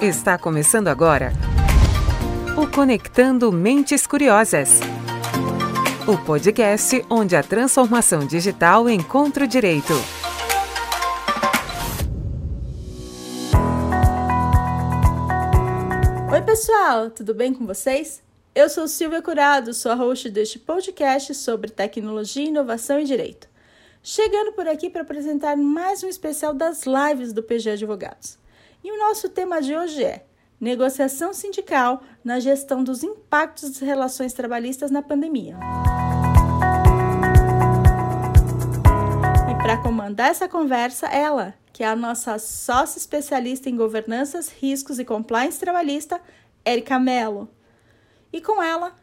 Está começando agora o Conectando Mentes Curiosas. O podcast onde a transformação digital encontra o direito. Oi, pessoal, tudo bem com vocês? Eu sou Silvia Curado, sou a host deste podcast sobre tecnologia, inovação e direito. Chegando por aqui para apresentar mais um especial das lives do PG Advogados. E o nosso tema de hoje é negociação sindical na gestão dos impactos das relações trabalhistas na pandemia. E para comandar essa conversa, ela, que é a nossa sócia especialista em governanças, riscos e compliance trabalhista, Erika Mello. E com ela,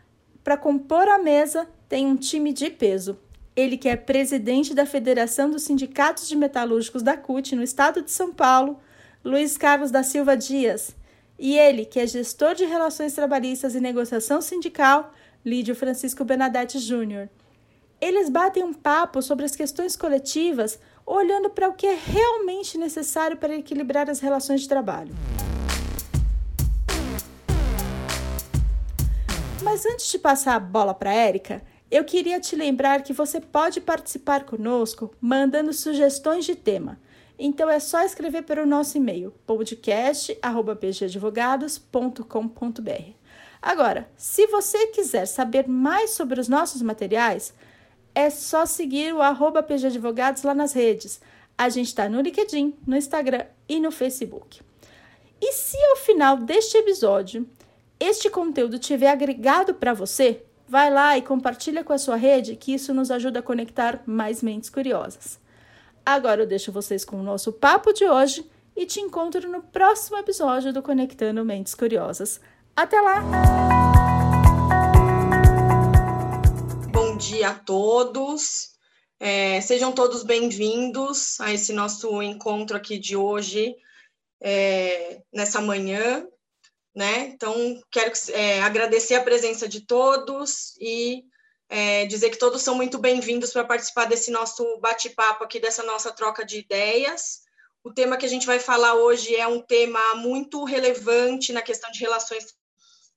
para compor a mesa, tem um time de peso. Ele que é presidente da Federação dos Sindicatos de Metalúrgicos da CUT no estado de São Paulo, Luiz Carlos da Silva Dias, e ele, que é gestor de relações trabalhistas e negociação sindical, Lídio Francisco Benedetti Júnior. Eles batem um papo sobre as questões coletivas, olhando para o que é realmente necessário para equilibrar as relações de trabalho. Mas antes de passar a bola para a Érica, eu queria te lembrar que você pode participar conosco mandando sugestões de tema. Então é só escrever para o nosso e-mail podcast@pgadvogados.com.br. Agora, se você quiser saber mais sobre os nossos materiais, é só seguir o arroba PGadvogados lá nas redes. A gente está no LinkedIn, no Instagram e no Facebook. E se ao final deste episódio este conteúdo tiver agregado para você, vai lá e compartilha com a sua rede, que isso nos ajuda a conectar mais mentes curiosas. Agora eu deixo vocês com o nosso papo de hoje e te encontro no próximo episódio do Conectando Mentes Curiosas. Até lá! Bom dia a todos. É, sejam todos bem-vindos a esse nosso encontro aqui de hoje, é, nessa manhã. Né? Então, quero é, agradecer a presença de todos e é, dizer que todos são muito bem-vindos para participar desse nosso bate-papo aqui, dessa nossa troca de ideias. O tema que a gente vai falar hoje é um tema muito relevante na questão de relações,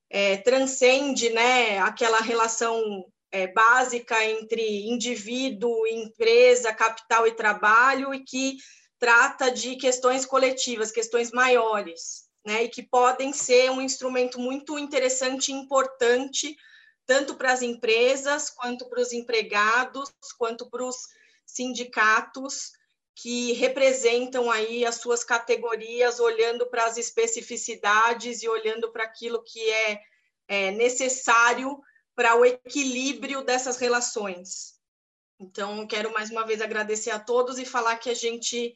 é, transcende né, aquela relação é, básica entre indivíduo, empresa, capital e trabalho, e que trata de questões coletivas, questões maiores, né, e que podem ser um instrumento muito interessante e importante tanto para as empresas, quanto para os empregados, quanto para os sindicatos que representam aí as suas categorias, olhando para as especificidades e olhando para aquilo que é, é necessário para o equilíbrio dessas relações. Então, quero mais uma vez agradecer a todos e falar que a gente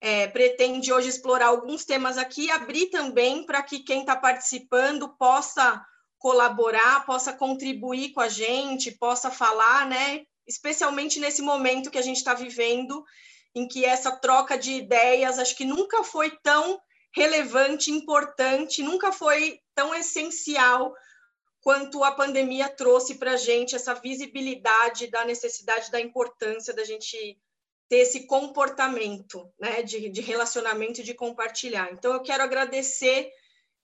é, pretende hoje explorar alguns temas aqui, abrir também para que quem está participando possa colaborar, possa contribuir com a gente, possa falar, né? Especialmente nesse momento que a gente está vivendo, em que essa troca de ideias acho que nunca foi tão relevante, importante, nunca foi tão essencial quanto a pandemia trouxe para a gente essa visibilidade da necessidade, da importância da gente ter esse comportamento né, de, de relacionamento e de compartilhar. Então, eu quero agradecer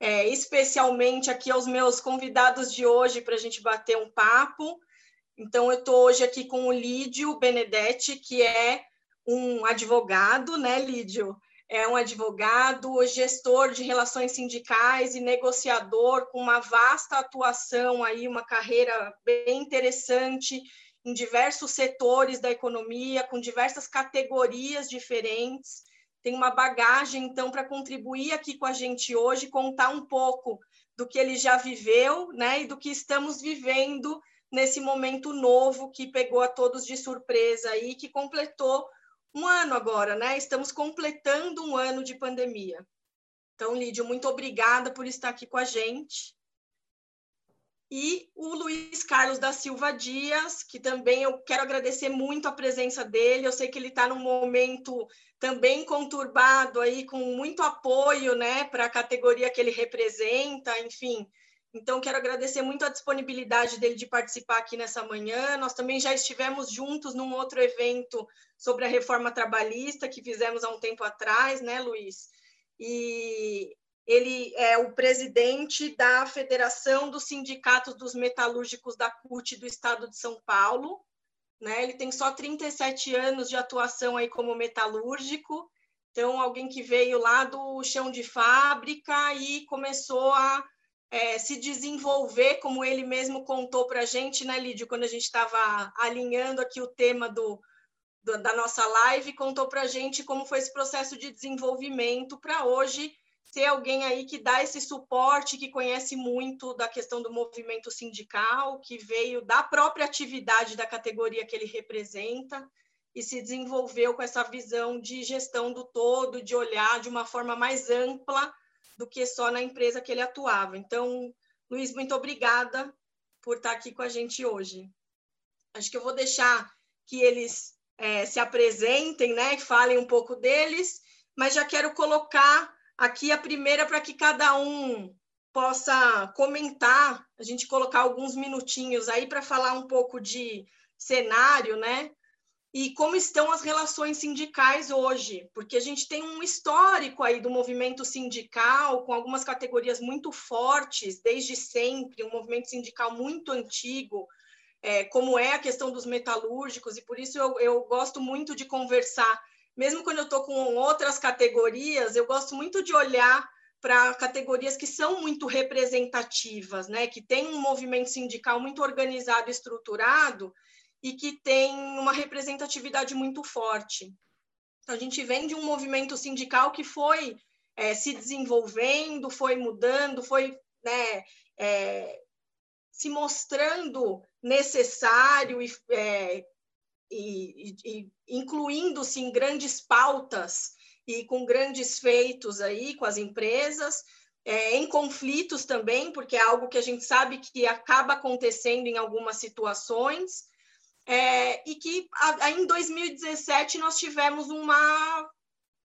é, especialmente aqui aos meus convidados de hoje para a gente bater um papo. Então, eu estou hoje aqui com o Lídio Benedetti, que é um advogado, né, Lídio? É um advogado, gestor de relações sindicais e negociador com uma vasta atuação aí, uma carreira bem interessante em diversos setores da economia, com diversas categorias diferentes tem uma bagagem, então, para contribuir aqui com a gente hoje, contar um pouco do que ele já viveu, né, e do que estamos vivendo nesse momento novo que pegou a todos de surpresa aí, que completou um ano agora, né? Estamos completando um ano de pandemia. Então, Lídio, muito obrigada por estar aqui com a gente e o Luiz Carlos da Silva Dias, que também eu quero agradecer muito a presença dele. Eu sei que ele está num momento também conturbado aí, com muito apoio né, para a categoria que ele representa, enfim. Então, quero agradecer muito a disponibilidade dele de participar aqui nessa manhã. Nós também já estivemos juntos num outro evento sobre a reforma trabalhista que fizemos há um tempo atrás, né, Luiz? E ele é o presidente da Federação dos Sindicatos dos Metalúrgicos da CUT do Estado de São Paulo. Né? Ele tem só 37 anos de atuação aí como metalúrgico, então alguém que veio lá do chão de fábrica e começou a é, se desenvolver, como ele mesmo contou para a gente, né, Lídio, quando a gente estava alinhando aqui o tema do, do da nossa live, contou para a gente como foi esse processo de desenvolvimento para hoje ser alguém aí que dá esse suporte, que conhece muito da questão do movimento sindical, que veio da própria atividade da categoria que ele representa e se desenvolveu com essa visão de gestão do todo, de olhar de uma forma mais ampla do que só na empresa que ele atuava. Então, Luiz, muito obrigada por estar aqui com a gente hoje. Acho que eu vou deixar que eles é, se apresentem, né, falem um pouco deles, mas já quero colocar Aqui a primeira para que cada um possa comentar, a gente colocar alguns minutinhos aí para falar um pouco de cenário, né? E como estão as relações sindicais hoje, porque a gente tem um histórico aí do movimento sindical, com algumas categorias muito fortes, desde sempre, um movimento sindical muito antigo, é, como é a questão dos metalúrgicos, e por isso eu, eu gosto muito de conversar mesmo quando eu estou com outras categorias, eu gosto muito de olhar para categorias que são muito representativas, né? que tem um movimento sindical muito organizado e estruturado e que tem uma representatividade muito forte. Então, a gente vem de um movimento sindical que foi é, se desenvolvendo, foi mudando, foi né, é, se mostrando necessário e é, e, e incluindo-se em grandes pautas e com grandes feitos aí com as empresas, é, em conflitos também, porque é algo que a gente sabe que acaba acontecendo em algumas situações, é, e que a, em 2017 nós tivemos uma,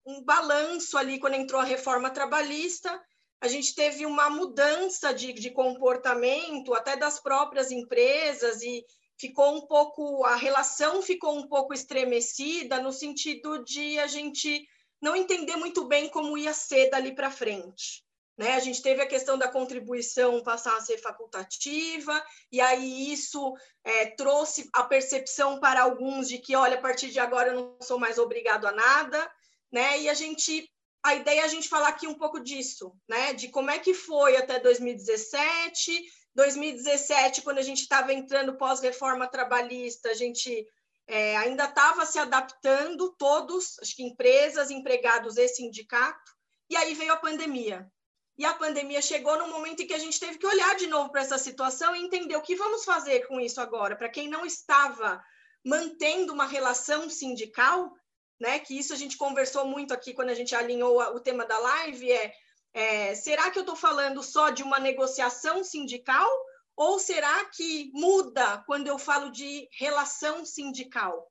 um balanço ali quando entrou a reforma trabalhista, a gente teve uma mudança de, de comportamento até das próprias empresas e, ficou um pouco, a relação ficou um pouco estremecida no sentido de a gente não entender muito bem como ia ser dali para frente. Né? A gente teve a questão da contribuição passar a ser facultativa, e aí isso é, trouxe a percepção para alguns de que, olha, a partir de agora eu não sou mais obrigado a nada, né? E a gente, a ideia é a gente falar aqui um pouco disso, né? De como é que foi até 2017, 2017, quando a gente estava entrando pós-reforma trabalhista, a gente é, ainda estava se adaptando, todos, acho que empresas, empregados e sindicato, e aí veio a pandemia. E a pandemia chegou no momento em que a gente teve que olhar de novo para essa situação e entender o que vamos fazer com isso agora. Para quem não estava mantendo uma relação sindical, né, que isso a gente conversou muito aqui quando a gente alinhou o tema da live, é é, será que eu estou falando só de uma negociação sindical? Ou será que muda quando eu falo de relação sindical?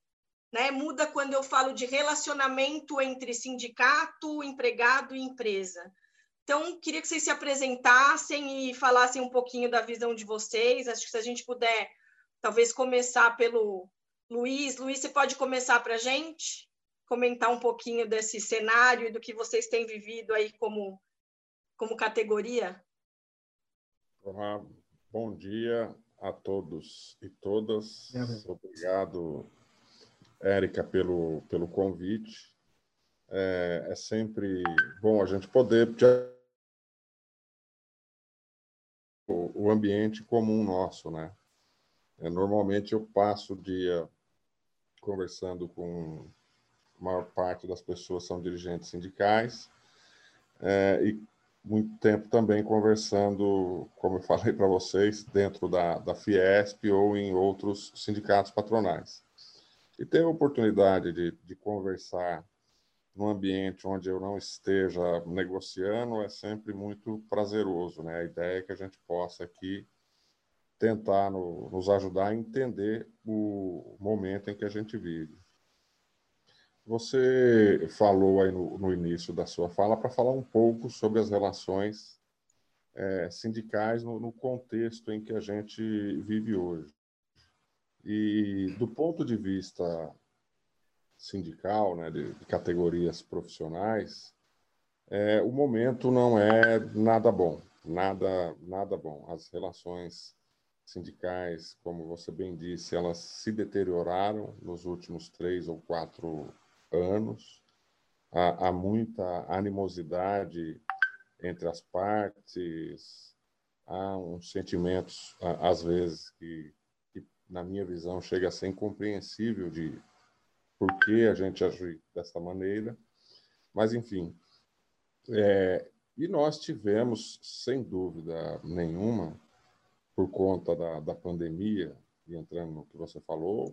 Né? Muda quando eu falo de relacionamento entre sindicato, empregado e empresa. Então, queria que vocês se apresentassem e falassem um pouquinho da visão de vocês. Acho que se a gente puder, talvez começar pelo Luiz. Luiz, você pode começar para a gente? Comentar um pouquinho desse cenário e do que vocês têm vivido aí como como categoria? Olá, bom dia a todos e todas. Obrigado, Érica, pelo, pelo convite. É, é sempre bom a gente poder o, o ambiente comum nosso, né? É, normalmente eu passo o dia conversando com a maior parte das pessoas são dirigentes sindicais é, e muito tempo também conversando, como eu falei para vocês, dentro da, da Fiesp ou em outros sindicatos patronais. E ter a oportunidade de, de conversar num ambiente onde eu não esteja negociando é sempre muito prazeroso, né? A ideia é que a gente possa aqui tentar no, nos ajudar a entender o momento em que a gente vive. Você falou aí no, no início da sua fala para falar um pouco sobre as relações é, sindicais no, no, contexto em que a gente vive hoje. E do ponto de vista sindical, né, de, de categorias profissionais, é, o momento não é nada bom, nada, nada bom. As relações sindicais, como você bem disse, elas se deterioraram nos últimos três ou quatro anos. Há, há muita animosidade entre as partes, há uns sentimentos, às vezes, que, que, na minha visão, chega a ser incompreensível de por que a gente age dessa maneira. Mas, enfim, é, e nós tivemos, sem dúvida nenhuma, por conta da, da pandemia, e entrando no que você falou,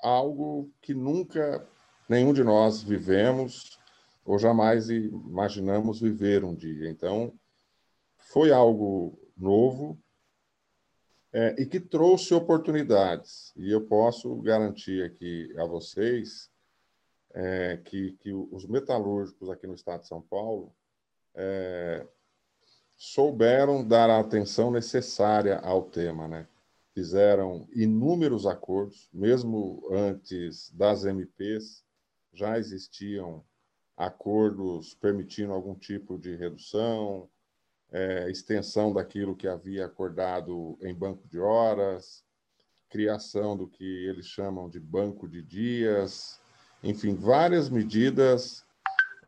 algo que nunca nenhum de nós vivemos ou jamais imaginamos viver um dia. Então, foi algo novo é, e que trouxe oportunidades. E eu posso garantir aqui a vocês é, que, que os metalúrgicos aqui no estado de São Paulo é, souberam dar a atenção necessária ao tema, né? Fizeram inúmeros acordos, mesmo antes das MPs, já existiam acordos permitindo algum tipo de redução, é, extensão daquilo que havia acordado em banco de horas, criação do que eles chamam de banco de dias, enfim, várias medidas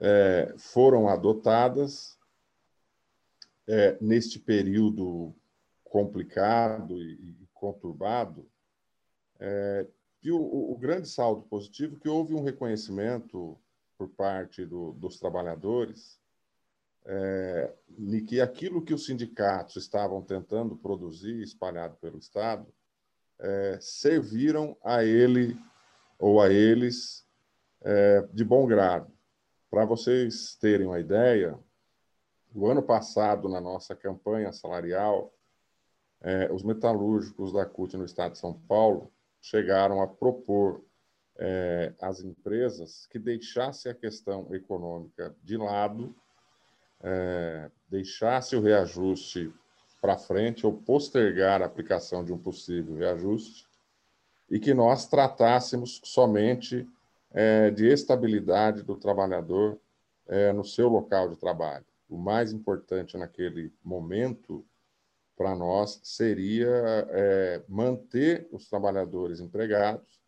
é, foram adotadas é, neste período complicado e, e conturbado, é, e o, o, grande saldo positivo é que houve um reconhecimento por parte do, dos trabalhadores é, de que aquilo que os sindicatos estavam tentando produzir, espalhado pelo Estado, é, serviram a ele ou a eles é, de bom grado. Para vocês terem uma ideia, o ano passado, na nossa campanha salarial, é, os metalúrgicos da CUT no estado de São Paulo chegaram a propor é, às empresas que deixasse a questão econômica de lado, é, deixasse o reajuste para frente ou postergar a aplicação de um possível reajuste e que nós tratássemos somente é, de estabilidade do trabalhador é, no seu local de trabalho. O mais importante naquele momento para nós seria é, manter os trabalhadores empregados,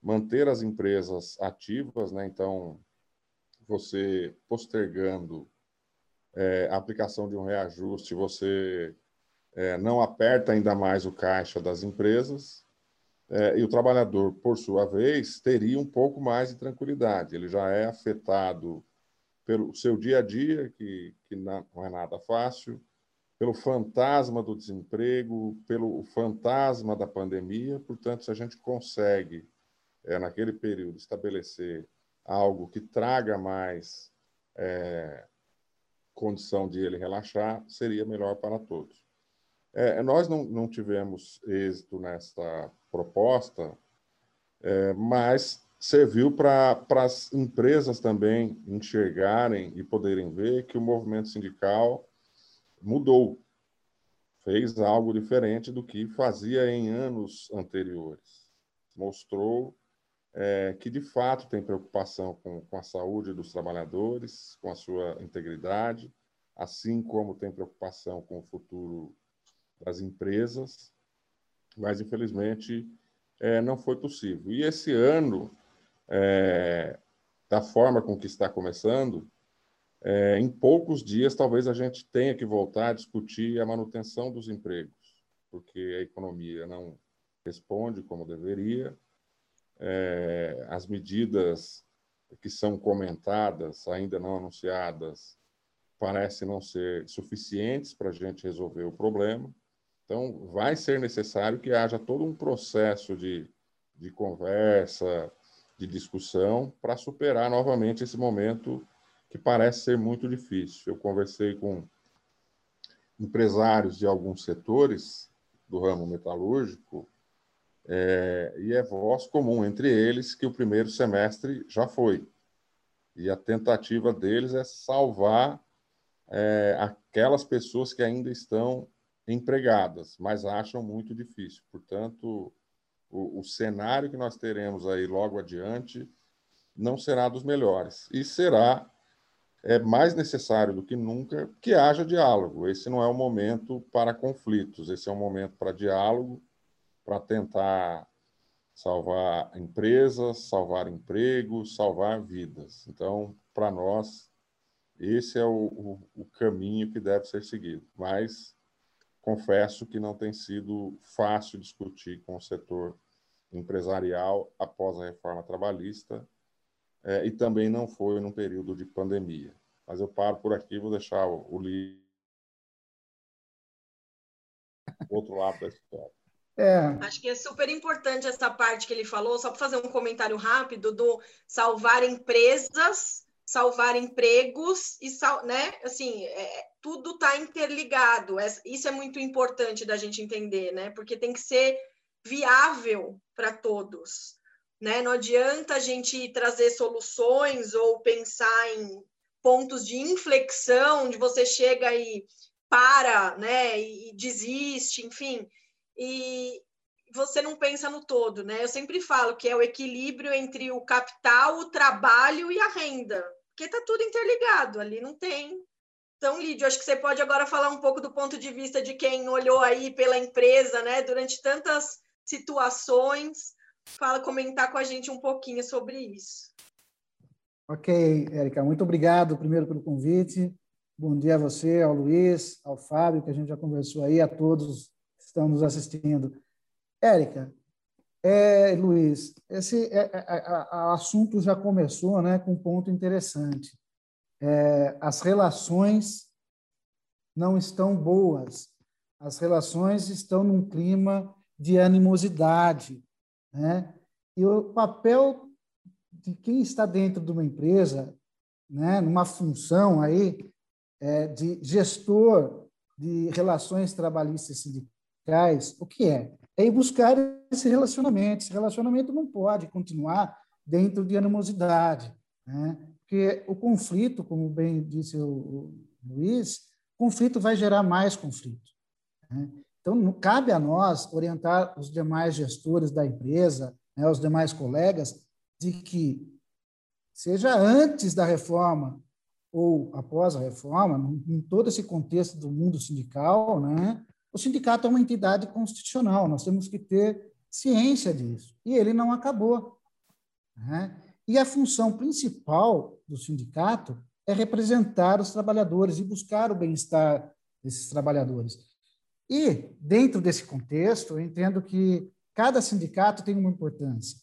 manter as empresas ativas, né? Então, você postergando é, a aplicação de um reajuste, você é, não aperta ainda mais o caixa das empresas é, e o trabalhador, por sua vez, teria um pouco mais de tranquilidade. Ele já é afetado pelo seu dia a dia, que, que não é nada fácil, pelo fantasma do desemprego, pelo fantasma da pandemia. Portanto, se a gente consegue, é, naquele período, estabelecer algo que traga mais é, condição de ele relaxar, seria melhor para todos. É, nós não, não tivemos êxito nesta proposta, mas serviu para as empresas também enxergarem e poderem ver que o movimento sindical mudou, fez algo diferente do que fazia em anos anteriores. Mostrou é, que, de fato, tem preocupação com, com a saúde dos trabalhadores, com a sua integridade, assim como tem preocupação com o futuro das empresas mas infelizmente é, não foi possível. E esse ano, é, da forma com que está começando, é, em poucos dias talvez a gente tenha que voltar a discutir a manutenção dos empregos, porque a economia não responde como deveria, é, as medidas que são comentadas, ainda não anunciadas, parecem não ser suficientes para a gente resolver o problema. Então, vai ser necessário que haja todo um processo de, de conversa, de discussão, para superar novamente esse momento que parece ser muito difícil. Eu conversei com empresários de alguns setores do ramo metalúrgico, é, e é voz comum entre eles que o primeiro semestre já foi. E a tentativa deles é salvar é, aquelas pessoas que ainda estão empregadas, mas acham muito difícil. Portanto, o, o, cenário que nós teremos aí logo adiante não será dos melhores. E será é mais necessário do que nunca que haja diálogo. Esse não é o momento para conflitos, esse é o momento para diálogo, para tentar salvar empresas, salvar empregos, salvar vidas. Então, para nós, esse é o, o, o, caminho que deve ser seguido. Mas confesso que não tem sido fácil discutir com o setor empresarial após a reforma trabalhista é, e também não foi num período de pandemia. Mas eu paro por aqui, vou deixar o, o livro outro lado da história. É. Acho que é super importante essa parte que ele falou, só para fazer um comentário rápido do salvar empresas, salvar empregos e sal, né? Assim, é, tudo está interligado. Isso é muito importante da gente entender, né? Porque tem que ser viável para todos. Né? Não adianta a gente trazer soluções ou pensar em pontos de inflexão, onde você chega e para, né, e desiste, enfim, e você não pensa no todo, né? Eu sempre falo que é o equilíbrio entre o capital, o trabalho e a renda, porque tá tudo interligado, ali não tem. Então, Lídio, acho que você pode agora falar um pouco do ponto de vista de quem olhou aí pela empresa, né, durante tantas situações, fala, comentar com a gente um pouquinho sobre isso. Ok, Érica, muito obrigado primeiro pelo convite. Bom dia a você, ao Luiz, ao Fábio, que a gente já conversou aí, a todos que estão nos assistindo. Érica, é, Luiz, esse é, é, é assunto já começou né, com um ponto interessante. É, as relações não estão boas, as relações estão num clima de animosidade. Né? E o papel de quem está dentro de uma empresa, né, numa função aí é, de gestor de relações trabalhistas sindicais, o que é? É ir buscar esse relacionamento. Esse relacionamento não pode continuar dentro de animosidade, né? porque o conflito, como bem disse o Luiz, conflito vai gerar mais conflito. Né? Então, cabe a nós orientar os demais gestores da empresa, né, os demais colegas, de que, seja antes da reforma ou após a reforma, em todo esse contexto do mundo sindical, né, o sindicato é uma entidade constitucional, nós temos que ter ciência disso. E ele não acabou. Né? E a função principal do sindicato é representar os trabalhadores e buscar o bem-estar desses trabalhadores. E, dentro desse contexto, eu entendo que cada sindicato tem uma importância.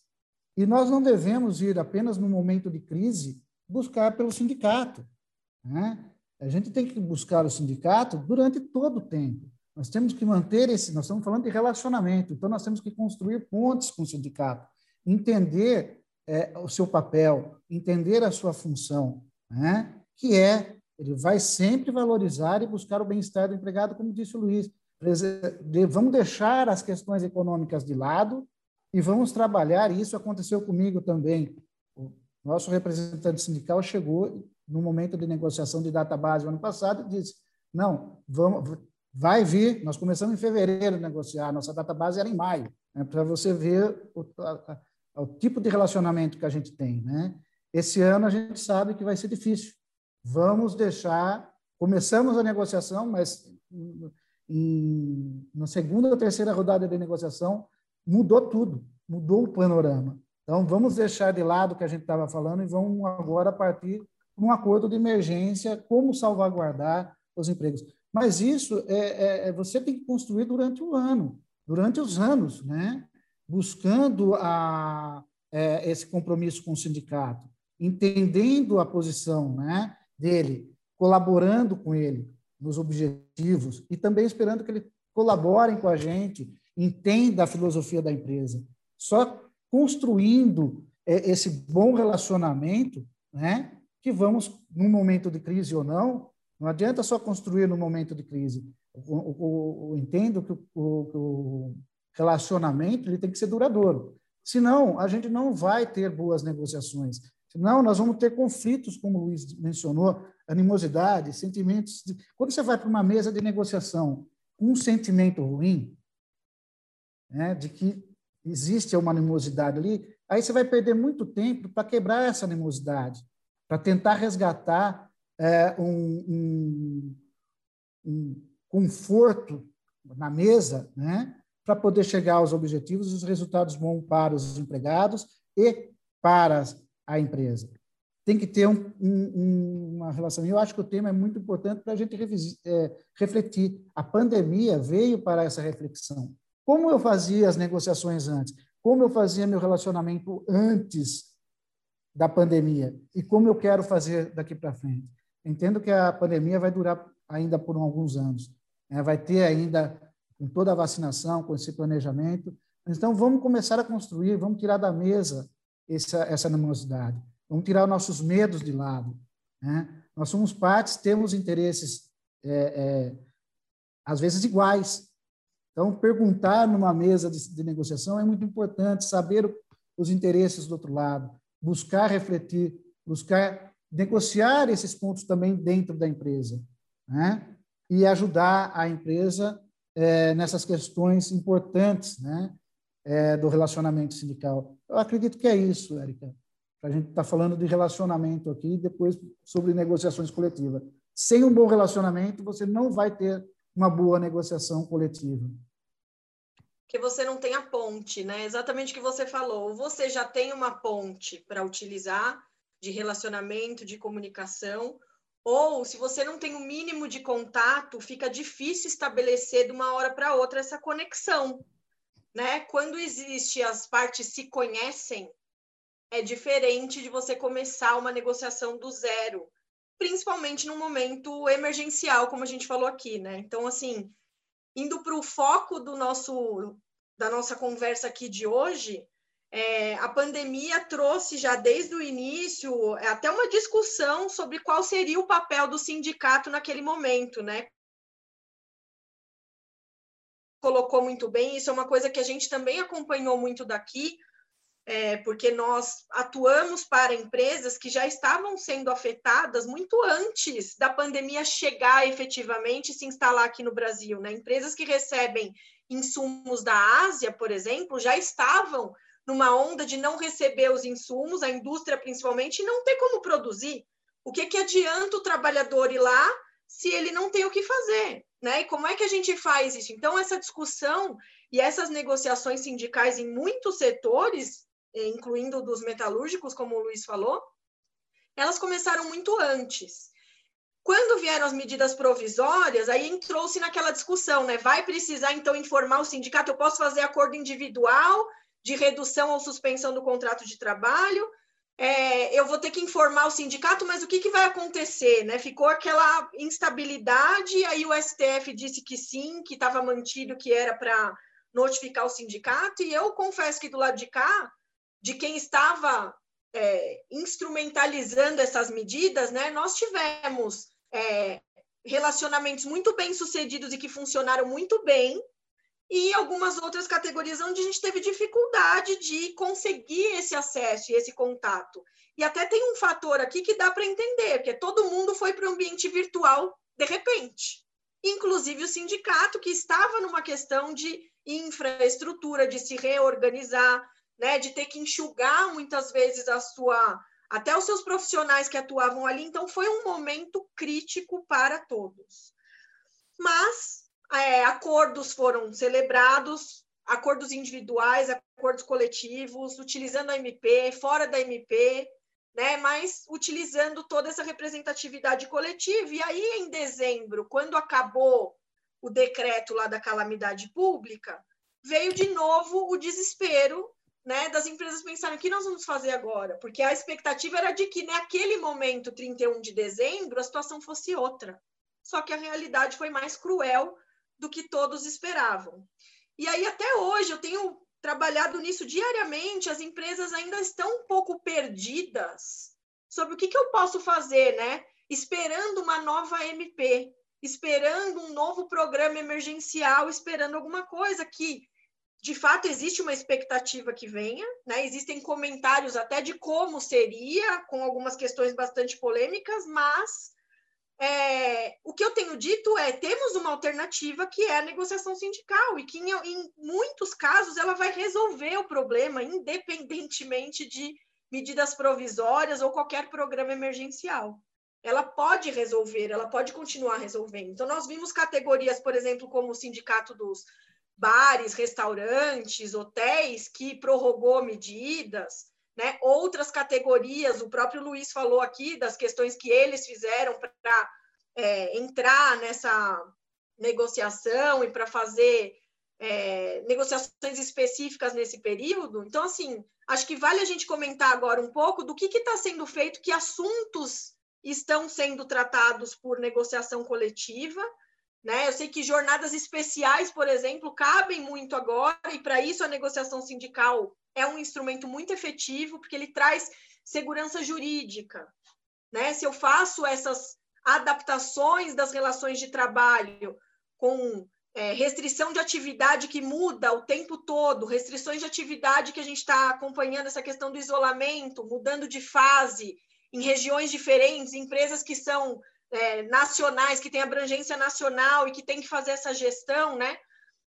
E nós não devemos ir apenas no momento de crise buscar pelo sindicato. Né? A gente tem que buscar o sindicato durante todo o tempo. Nós temos que manter esse. Nós estamos falando de relacionamento, então nós temos que construir pontes com o sindicato, entender é, o seu papel, entender a sua função, né? que é ele vai sempre valorizar e buscar o bem-estar do empregado, como disse o Luiz vamos deixar as questões econômicas de lado e vamos trabalhar, isso aconteceu comigo também. O nosso representante sindical chegou no momento de negociação de data base ano passado e disse: não, vamos, vai vir. Nós começamos em fevereiro a negociar, nossa data base era em maio, né, para você ver o, a, o tipo de relacionamento que a gente tem. Né? Esse ano a gente sabe que vai ser difícil. Vamos deixar. Começamos a negociação, mas e na segunda ou terceira rodada de negociação mudou tudo, mudou o panorama. Então, vamos deixar de lado o que a gente estava falando e vamos agora partir para um acordo de emergência, como salvaguardar os empregos. Mas isso é, é, é, você tem que construir durante o ano, durante os anos, né? buscando a, é, esse compromisso com o sindicato, entendendo a posição né, dele, colaborando com ele, nos objetivos e também esperando que eles colaborem com a gente, entenda a filosofia da empresa. Só construindo é, esse bom relacionamento, né, que vamos, num momento de crise ou não, não adianta só construir no momento de crise. Eu, entendo que o, o, relacionamento ele tem que ser duradouro. Senão, a gente não vai ter boas negociações. Senão, nós vamos ter conflitos, como o Luiz mencionou, animosidade, sentimentos. De... Quando você vai para uma mesa de negociação um sentimento ruim, né, de que existe uma animosidade ali, aí você vai perder muito tempo para quebrar essa animosidade, para tentar resgatar é, um, um, um conforto na mesa, né, para poder chegar aos objetivos e os resultados bons para os empregados e para a empresa. Tem que ter um, um, uma relação. E eu acho que o tema é muito importante para a gente é, refletir. A pandemia veio para essa reflexão. Como eu fazia as negociações antes? Como eu fazia meu relacionamento antes da pandemia? E como eu quero fazer daqui para frente? Entendo que a pandemia vai durar ainda por alguns anos. Né? Vai ter ainda, com toda a vacinação, com esse planejamento. Então, vamos começar a construir, vamos tirar da mesa essa, essa animosidade. Vamos tirar nossos medos de lado. Né? Nós somos partes, temos interesses, é, é, às vezes, iguais. Então, perguntar numa mesa de, de negociação é muito importante, saber os interesses do outro lado, buscar refletir, buscar negociar esses pontos também dentro da empresa, né? E ajudar a empresa é, nessas questões importantes, né? É, do relacionamento sindical. Eu acredito que é isso, Érica. A gente está falando de relacionamento aqui, depois sobre negociações coletivas. Sem um bom relacionamento, você não vai ter uma boa negociação coletiva. Que você não tem a ponte, né? Exatamente o que você falou. Você já tem uma ponte para utilizar de relacionamento, de comunicação, ou se você não tem o um mínimo de contato, fica difícil estabelecer de uma hora para outra essa conexão, né? Quando existe as partes se conhecem, é diferente de você começar uma negociação do zero, principalmente num momento emergencial, como a gente falou aqui, né? Então, assim, indo para o foco do nosso da nossa conversa aqui de hoje, é, a pandemia trouxe já desde o início é, até uma discussão sobre qual seria o papel do sindicato naquele momento, né? Colocou muito bem, isso é uma coisa que a gente também acompanhou muito daqui, é, porque nós atuamos para empresas que já estavam sendo afetadas muito antes da pandemia chegar efetivamente e se instalar aqui no Brasil. Né? Empresas que recebem insumos da Ásia, por exemplo, já estavam numa onda de não receber os insumos, a indústria principalmente, e não ter como produzir. O que, que adianta o trabalhador ir lá se ele não tem o que fazer? Né? E como é que a gente faz isso? Então, essa discussão e essas negociações sindicais em muitos setores incluindo dos metalúrgicos, como o Luiz falou, elas começaram muito antes. Quando vieram as medidas provisórias, aí entrou-se naquela discussão, né? Vai precisar então informar o sindicato? Eu posso fazer acordo individual de redução ou suspensão do contrato de trabalho? É, eu vou ter que informar o sindicato, mas o que, que vai acontecer? Né? Ficou aquela instabilidade, aí o STF disse que sim, que estava mantido, que era para notificar o sindicato, e eu confesso que do lado de cá, de quem estava é, instrumentalizando essas medidas, né, nós tivemos é, relacionamentos muito bem sucedidos e que funcionaram muito bem, e algumas outras categorias onde a gente teve dificuldade de conseguir esse acesso e esse contato. E até tem um fator aqui que dá para entender, que todo mundo foi para o ambiente virtual de repente, inclusive o sindicato, que estava numa questão de infraestrutura, de se reorganizar, né, de ter que enxugar muitas vezes a sua até os seus profissionais que atuavam ali, então foi um momento crítico para todos. Mas é, acordos foram celebrados, acordos individuais, acordos coletivos, utilizando a MP, fora da MP, né, mas utilizando toda essa representatividade coletiva. E aí, em dezembro, quando acabou o decreto lá da calamidade pública, veio de novo o desespero né, das empresas pensarem o que nós vamos fazer agora, porque a expectativa era de que naquele momento, 31 de dezembro, a situação fosse outra. Só que a realidade foi mais cruel do que todos esperavam. E aí até hoje eu tenho trabalhado nisso diariamente, as empresas ainda estão um pouco perdidas sobre o que, que eu posso fazer, né? Esperando uma nova MP, esperando um novo programa emergencial, esperando alguma coisa que de fato existe uma expectativa que venha, né? Existem comentários até de como seria, com algumas questões bastante polêmicas, mas é, o que eu tenho dito é temos uma alternativa que é a negociação sindical e que em, em muitos casos ela vai resolver o problema, independentemente de medidas provisórias ou qualquer programa emergencial. ela pode resolver, ela pode continuar resolvendo. Então, nós vimos categorias, por exemplo, como o Sindicato dos Bares, Restaurantes, Hotéis, que prorrogou medidas, né? outras categorias, o próprio Luiz falou aqui das questões que eles fizeram para é, entrar nessa negociação e para fazer é, negociações específicas nesse período. Então, assim, acho que vale a gente comentar agora um pouco do que está sendo feito, que assuntos estão sendo tratados por negociação coletiva. Né? Eu sei que jornadas especiais, por exemplo, cabem muito agora, e para isso a negociação sindical é um instrumento muito efetivo, porque ele traz segurança jurídica. Né? Se eu faço essas adaptações das relações de trabalho com é, restrição de atividade que muda o tempo todo, restrições de atividade que a gente está acompanhando essa questão do isolamento, mudando de fase em regiões diferentes, empresas que são é, nacionais, que têm abrangência nacional e que têm que fazer essa gestão, né?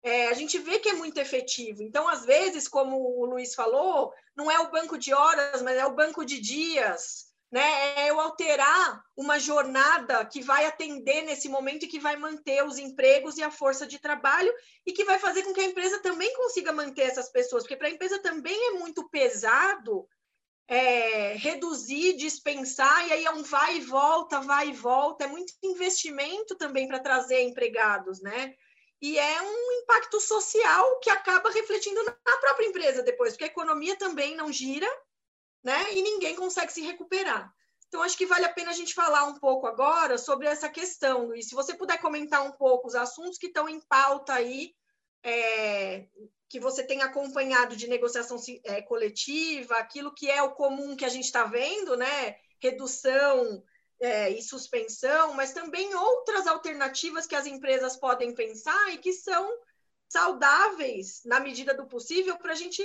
É, a gente vê que é muito efetivo. Então, às vezes, como o Luiz falou, não é o banco de horas, mas é o banco de dias, né? É eu alterar uma jornada que vai atender nesse momento e que vai manter os empregos e a força de trabalho e que vai fazer com que a empresa também consiga manter essas pessoas, porque para a empresa também é muito pesado é, reduzir, dispensar, e aí é um vai e volta, vai e volta, é muito investimento também para trazer empregados, né? E é um impacto social que acaba refletindo na própria empresa depois, porque a economia também não gira, né? E ninguém consegue se recuperar. Então, acho que vale a pena a gente falar um pouco agora sobre essa questão, Luiz. Se você puder comentar um pouco os assuntos que estão em pauta aí, é, que você tem acompanhado de negociação é, coletiva, aquilo que é o comum que a gente está vendo, né? Redução é, e suspensão, mas também outras alternativas que as empresas podem pensar e que são saudáveis na medida do possível para a gente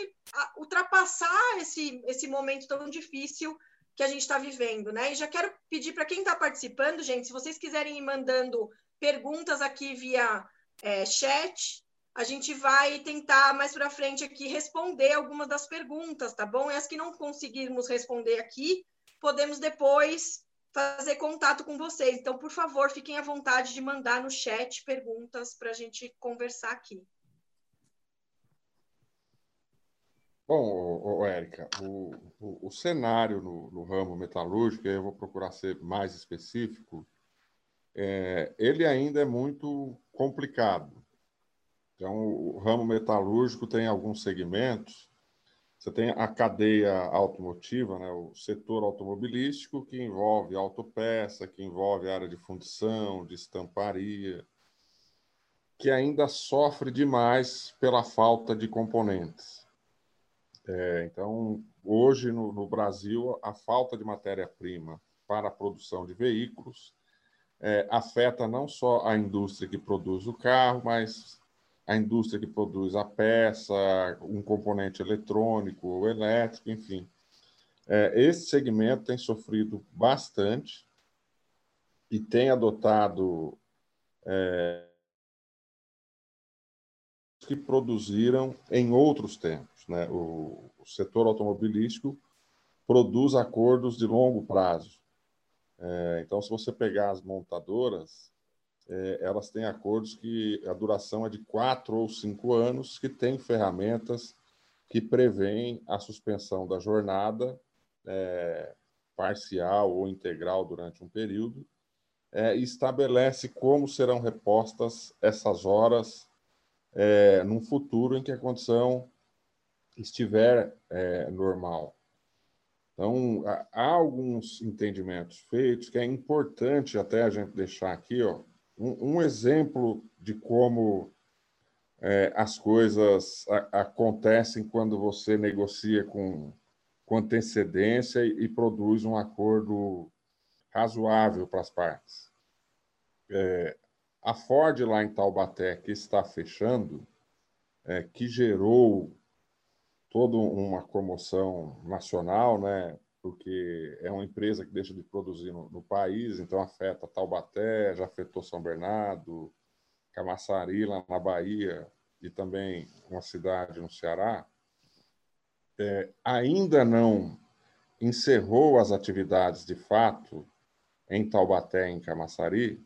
ultrapassar esse, esse momento tão difícil que a gente está vivendo, né? E já quero pedir para quem está participando, gente, se vocês quiserem ir mandando perguntas aqui via é, chat, a gente vai tentar mais para frente aqui responder algumas das perguntas, tá bom? E as que não conseguirmos responder aqui, podemos depois fazer contato com vocês. Então, por favor, fiquem à vontade de mandar no chat perguntas para a gente conversar aqui. Bom, Érica, o, o, o, cenário no, no, ramo metalúrgico, eu vou procurar ser mais específico, é, ele ainda é muito complicado. Então, o ramo metalúrgico tem alguns segmentos você tem a cadeia automotiva, né, o setor automobilístico, que envolve autopeça, que envolve área de fundição, de estamparia, que ainda sofre demais pela falta de componentes. É, então, hoje no, no, Brasil, a falta de matéria-prima para a produção de veículos é, afeta não só a indústria que produz o carro, mas a indústria que produz a peça, um componente eletrônico ou elétrico, enfim. É, esse segmento tem sofrido bastante e tem adotado é, que produziram em outros tempos. Né? O, o, setor automobilístico produz acordos de longo prazo. É, então, se você pegar as montadoras, é, elas têm acordos que a duração é de quatro ou cinco anos, que têm ferramentas que prevêem a suspensão da jornada é, parcial ou integral durante um período, é, e estabelece como serão repostas essas horas é, num futuro em que a condição estiver é, normal. Então, há alguns entendimentos feitos que é importante até a gente deixar aqui, ó, um, um exemplo de como é, as coisas a, acontecem quando você negocia com, com antecedência e, e produz um acordo razoável para as partes. É, a Ford lá em Taubaté, que está fechando, é, que gerou toda uma comoção nacional, né? Porque é uma empresa que deixa de produzir no, no, país, então afeta Taubaté, já afetou São Bernardo, Camaçari, lá na Bahia, e também uma cidade no Ceará, é, ainda não encerrou as atividades de fato em Taubaté, em Camaçari,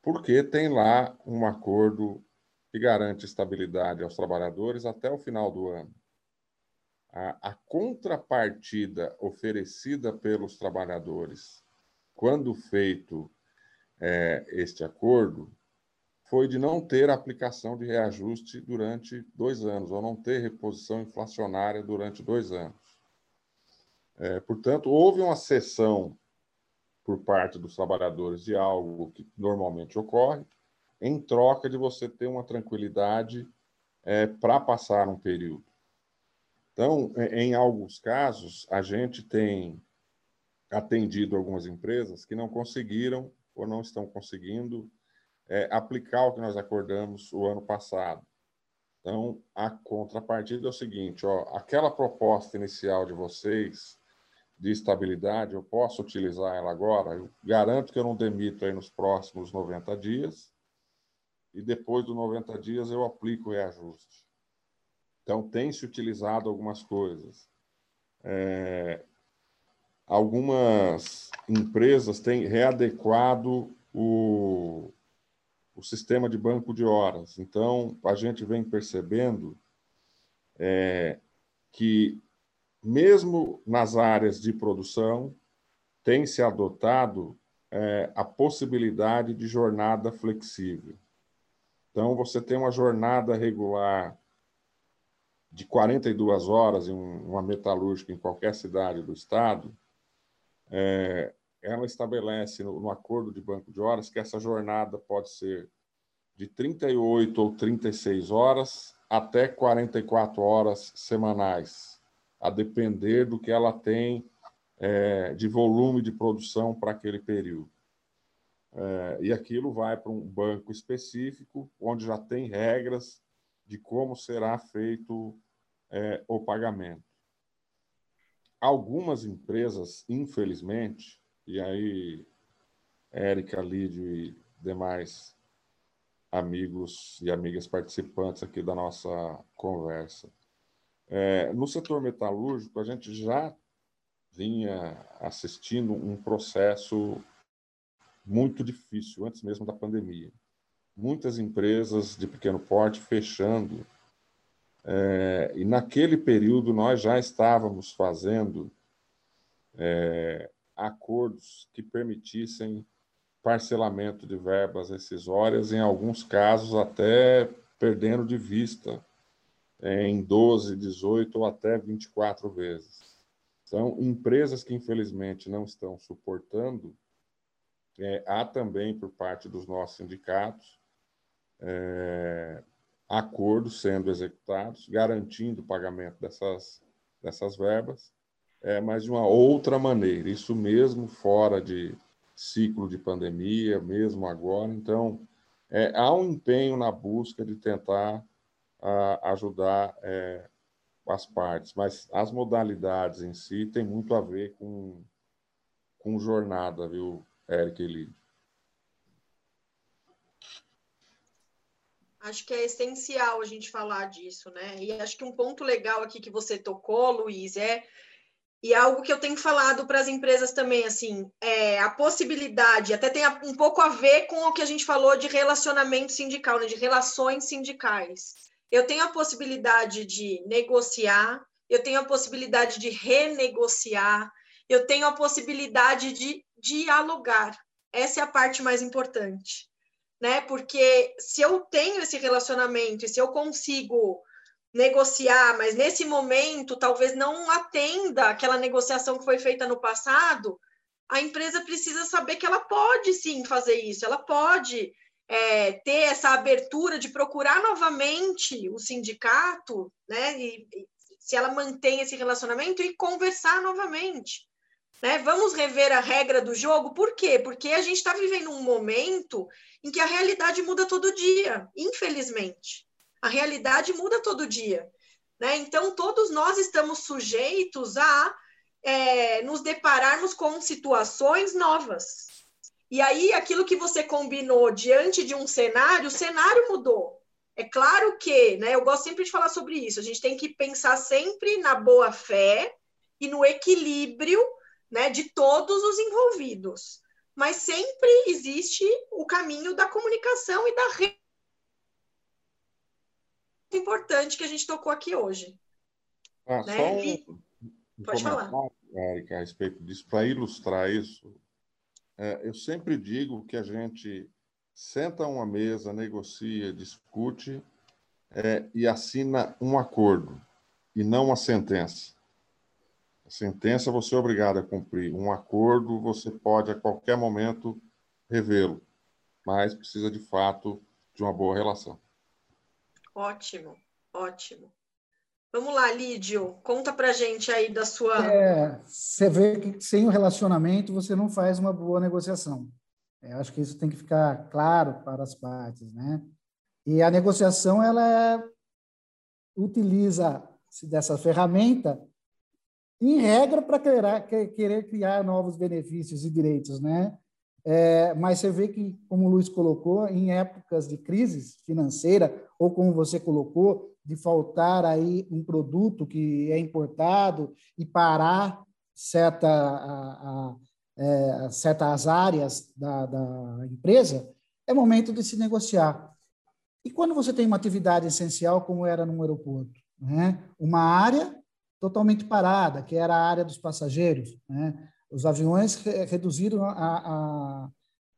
porque tem lá um acordo que garante estabilidade aos trabalhadores até o final do ano. A, a contrapartida oferecida pelos trabalhadores, quando feito é, este acordo, foi de não ter aplicação de reajuste durante dois anos, ou não ter reposição inflacionária durante dois anos. É, portanto, houve uma cessão por parte dos trabalhadores de algo que normalmente ocorre, em troca de você ter uma tranquilidade é, para passar um período. Então, é, em alguns casos, a gente tem atendido algumas empresas que não conseguiram ou não estão conseguindo é, aplicar o que nós acordamos o ano passado. Então, a contrapartida é o seguinte: ó, aquela proposta inicial de vocês de estabilidade, eu posso utilizar ela agora? Eu garanto que eu não demito aí nos próximos 90 dias, e depois dos 90 dias eu aplico o reajuste. Então, tem se utilizado algumas coisas. É, algumas empresas têm readequado o, o sistema de banco de horas. Então, a gente vem percebendo é, que mesmo nas áreas de produção, tem se adotado é, a possibilidade de jornada flexível. Então, você tem uma jornada regular de 42 horas em uma metalúrgica em qualquer cidade do estado, é, ela estabelece no, no, acordo de banco de horas que essa jornada pode ser de 38 ou 36 horas até 44 horas semanais a depender do que ela tem é, de volume de produção para aquele período. É, e aquilo vai para um banco específico, onde já tem regras de como será feito é, o pagamento. Algumas empresas, infelizmente, e aí Érica, Lídio e demais amigos e amigas participantes aqui da nossa conversa, é, no setor metalúrgico, a gente já vinha assistindo um processo muito difícil, antes mesmo da pandemia. Muitas empresas de pequeno porte fechando. É, e naquele período nós já estávamos fazendo é, acordos que permitissem parcelamento de verbas rescisórias, em alguns casos até perdendo de vista em 12, 18 ou até 24 vezes. São empresas que, infelizmente, não estão suportando. É, há também, por parte dos nossos sindicatos, é, acordos sendo executados, garantindo o pagamento dessas, dessas verbas, é, mas de uma outra maneira. Isso mesmo fora de ciclo de pandemia, mesmo agora. Então, é, há um empenho na busca de tentar a ajudar é, as partes, mas as modalidades em si tem muito a ver com, com jornada, viu, Eric e Acho que é essencial a gente falar disso, né? E acho que um ponto legal aqui que você tocou, Luiz, é e é algo que eu tenho falado para as empresas também, assim, é a possibilidade, até tem um pouco a ver com o que a gente falou de relacionamento sindical, né, de relações sindicais eu tenho a possibilidade de negociar, eu tenho a possibilidade de renegociar, eu tenho a possibilidade de dialogar. Essa é a parte mais importante, né? Porque se eu tenho esse relacionamento e se eu consigo negociar, mas nesse momento talvez não atenda aquela negociação que foi feita no passado, a empresa precisa saber que ela pode sim fazer isso, ela pode é, ter essa abertura de procurar novamente o sindicato, né? E, se ela mantém esse relacionamento e conversar novamente. Né? Vamos rever a regra do jogo, por quê? Porque a gente está vivendo um momento em que a realidade muda todo dia, infelizmente. A realidade muda todo dia. Né? Então, todos nós estamos sujeitos a é, nos depararmos com situações novas. E aí, aquilo que você combinou diante de um cenário, o cenário mudou. É claro que, né, eu gosto sempre de falar sobre isso, a gente tem que pensar sempre na boa fé e no equilíbrio né, de todos os envolvidos. mas sempre existe o caminho da comunicação e da rede importante que a gente tocou aqui hoje. Ah, né? Só um, um Pode falar. Érica, a respeito disso, para ilustrar isso, é, eu sempre digo que a gente senta a uma mesa, negocia, discute é, e assina um acordo, e não uma sentença. Sentença você é obrigado a cumprir. Um acordo você pode a qualquer momento revê-lo, mas precisa de fato de uma boa relação. Ótimo, ótimo. Vamos lá, Lídio, conta pra gente aí da sua. É, você vê que sem o relacionamento você não faz uma boa negociação. É, eu acho que isso tem que ficar claro para as partes, né? E a negociação ela utiliza dessa ferramenta em regra para querer criar novos benefícios e direitos, né? É, mas você vê que, como o Luiz colocou, em épocas de crise financeira, ou como você colocou, de faltar aí um produto que é importado e parar certa, a, a, é, certas áreas da, da empresa, é momento de se negociar. E quando você tem uma atividade essencial, como era no aeroporto, né? uma área totalmente parada, que era a área dos passageiros, né? Os aviões reduziram a, a,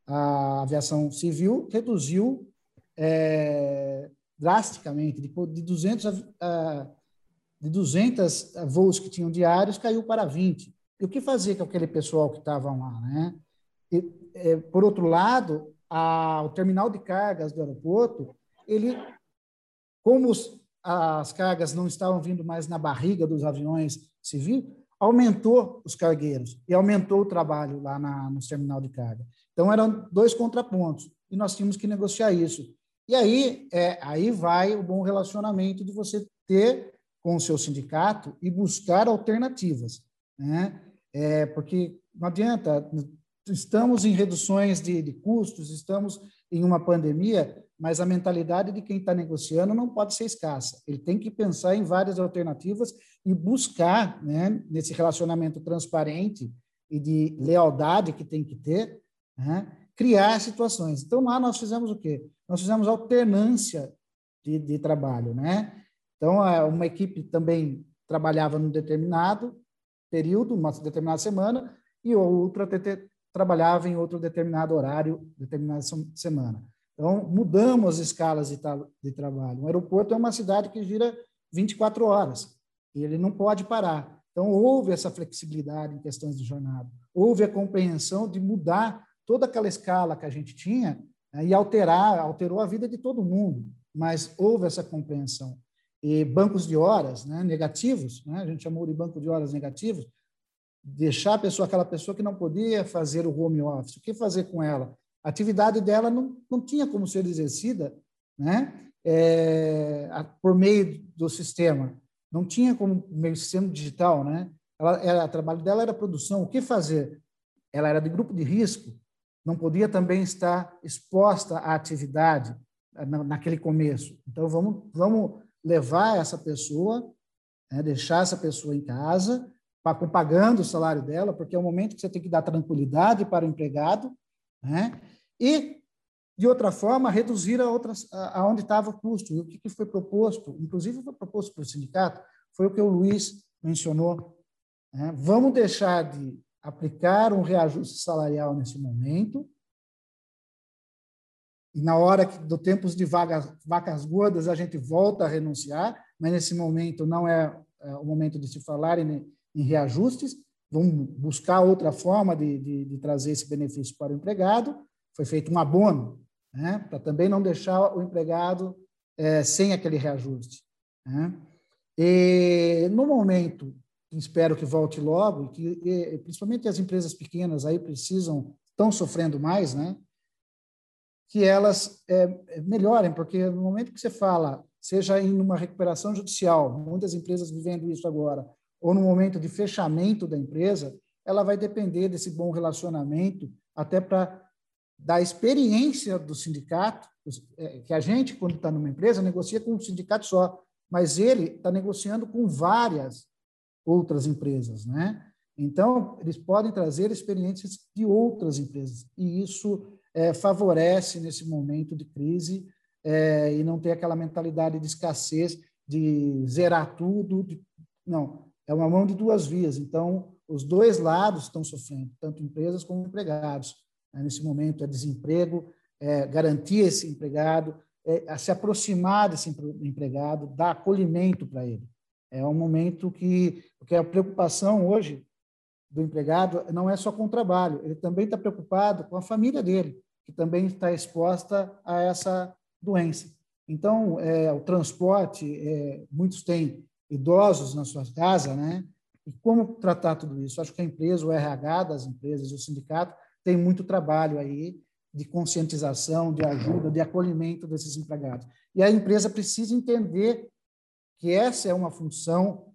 a aviação civil, reduziu é, drasticamente, de, de 200 a, de 200 voos que tinham diários, caiu para 20. E o que fazer com aquele pessoal que estava lá? Né? E, é, por outro lado, a, o terminal de cargas do aeroporto, ele, como os, as cargas não estavam vindo mais na barriga dos aviões civis, aumentou os cargueiros e aumentou o trabalho lá na, no terminal de carga. Então, eram dois contrapontos e nós tínhamos que negociar isso. E aí, é, aí vai o bom relacionamento de você ter com o seu sindicato e buscar alternativas. Né? É, porque não adianta, estamos em reduções de, de custos, estamos em uma pandemia, mas a mentalidade de quem está negociando não pode ser escassa. Ele tem que pensar em várias alternativas e buscar, né, nesse relacionamento transparente e de lealdade que tem que ter, né, criar situações. Então, lá nós fizemos o quê? Nós fizemos alternância de, de trabalho. Né? Então, uma equipe também trabalhava num determinado período, uma determinada semana, e outra trabalhava em outro determinado horário, determinada semana. Então, mudamos as escalas de, de trabalho. O aeroporto é uma cidade que gira 24 horas e ele não pode parar. Então, houve essa flexibilidade em questões de jornada, houve a compreensão de mudar toda aquela escala que a gente tinha né, e alterar, alterou a vida de todo mundo, mas houve essa compreensão. E bancos de horas né, negativos, né, a gente chamou de banco de horas negativos, deixar a pessoa, aquela pessoa que não podia fazer o home office, o que fazer com ela? A atividade dela não, não tinha como ser exercida né, é, por meio do sistema, não tinha como meio sistema digital. Né? Ela, ela, o trabalho dela era produção, o que fazer? Ela era de grupo de risco, não podia também estar exposta à atividade eh, naquele começo. Então, vamos, vamos levar essa pessoa, né, deixar essa pessoa em casa, pagando o salário dela, porque é o momento que você tem que dar tranquilidade para o empregado, né? e, de outra forma, reduzir a outras, estava o custo. E o que, que foi proposto, inclusive foi proposto pelo sindicato, foi o que o Luiz mencionou. Né? Vamos deixar de aplicar um reajuste salarial nesse momento, e na hora que, do tempos de vagas, vacas gordas a gente volta a renunciar, mas nesse momento não é, é o momento de se falar em, em reajustes, vamos buscar outra forma de, de, de, trazer esse benefício para o empregado, foi feito um abono, né, para também não deixar o empregado é, sem aquele reajuste. Né? E no momento espero que volte logo, que e, principalmente as empresas pequenas aí precisam, estão sofrendo mais, né? Que elas é, melhorem, porque no momento que você fala, seja em uma recuperação judicial, muitas empresas vivendo isso agora, ou no momento de fechamento da empresa, ela vai depender desse bom relacionamento, até para da experiência do sindicato, é, que a gente, quando está numa empresa, negocia com um sindicato só, mas ele está negociando com várias outras empresas, né? Então, eles podem trazer experiências de outras empresas, e isso é, favorece nesse momento de crise é, e não ter aquela mentalidade de escassez, de zerar tudo. De, não, é uma mão de duas vias. Então, os dois lados estão sofrendo, tanto empresas como empregados. Né? Nesse momento, é desemprego, é garantir esse empregado, é, se aproximar desse empregado, dar acolhimento para ele. É um momento que, porque a preocupação hoje do empregado não é só com o trabalho, ele também está preocupado com a família dele, que também está exposta a essa doença. Então, é, o transporte, é, muitos têm idosos na sua casa, né? E como tratar tudo isso? Acho que a empresa, o RH das empresas, o sindicato, tem muito trabalho aí de conscientização, de ajuda, de acolhimento desses empregados. E a empresa precisa entender que essa é uma função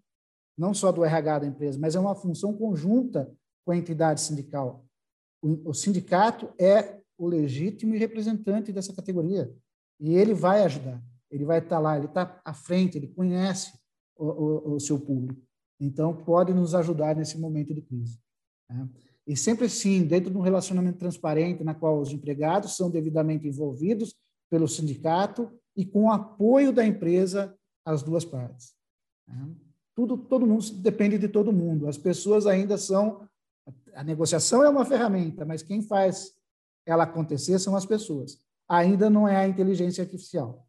não só do RH da empresa, mas é uma função conjunta com a entidade sindical. O, sindicato é o legítimo representante dessa categoria. E ele vai ajudar, ele vai estar lá, ele está à frente, ele conhece o, o, o, seu público. Então, pode nos ajudar nesse momento de crise. Né? E sempre sim, dentro de um relacionamento transparente, na qual os empregados são devidamente envolvidos pelo sindicato e com o apoio da empresa às duas partes. Né? Tudo, todo mundo depende de todo mundo. As pessoas ainda são. A negociação é uma ferramenta, mas quem faz ela acontecer são as pessoas ainda não é a inteligência artificial.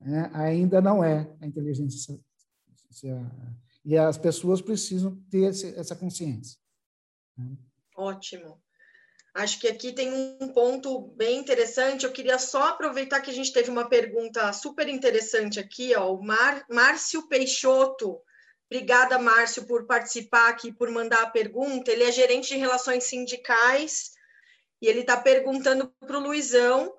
Né? Ainda não é a inteligência e as pessoas precisam ter essa consciência. Né? Ótimo. Acho que aqui tem um ponto bem interessante. Eu queria só aproveitar que a gente teve uma pergunta super interessante aqui, ó. O Mar, Márcio Peixoto. Obrigada, Márcio, por participar aqui, por mandar a pergunta. Ele é gerente de relações sindicais e ele está perguntando para o Luizão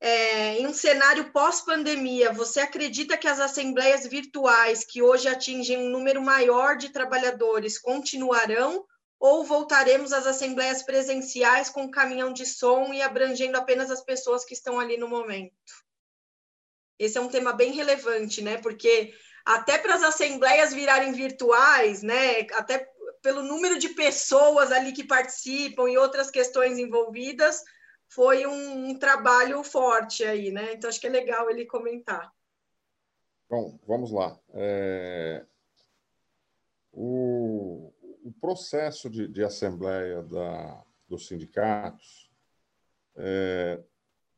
é, em um cenário pós-pandemia, você acredita que as assembleias virtuais, que hoje atingem um número maior de trabalhadores, continuarão? Ou voltaremos às assembleias presenciais com caminhão de som e abrangendo apenas as pessoas que estão ali no momento? Esse é um tema bem relevante, né? Porque até para as assembleias virarem virtuais, né? Até pelo número de pessoas ali que participam e outras questões envolvidas, foi um, um, trabalho forte aí, né? Então acho que é legal ele comentar. Bom, vamos lá. É... O, o, processo de, de assembleia da, dos sindicatos, é,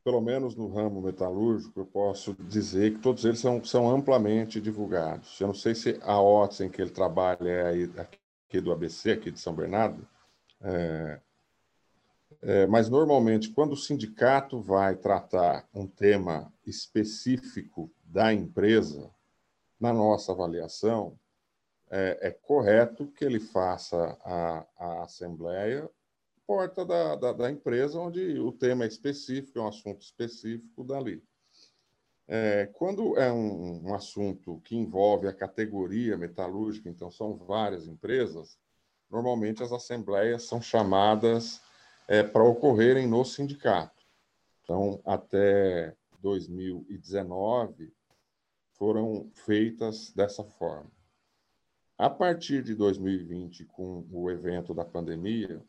pelo menos no ramo metalúrgico, eu posso dizer que todos eles são, são amplamente divulgados. Eu não sei se a OTS em que ele trabalha é aí, aqui do ABC, aqui de São Bernardo, é, é, mas, normalmente, quando o sindicato vai tratar um tema específico da empresa, na nossa avaliação, é, é correto que ele faça a, a assembleia porta da, da, da, empresa, onde o tema é específico, é um assunto específico dali. É, quando é um, um assunto que envolve a categoria metalúrgica, então são várias empresas, normalmente as assembleias são chamadas é, para ocorrerem no sindicato. Então, até 2019, foram feitas dessa forma. A partir de 2020, com o evento da pandemia,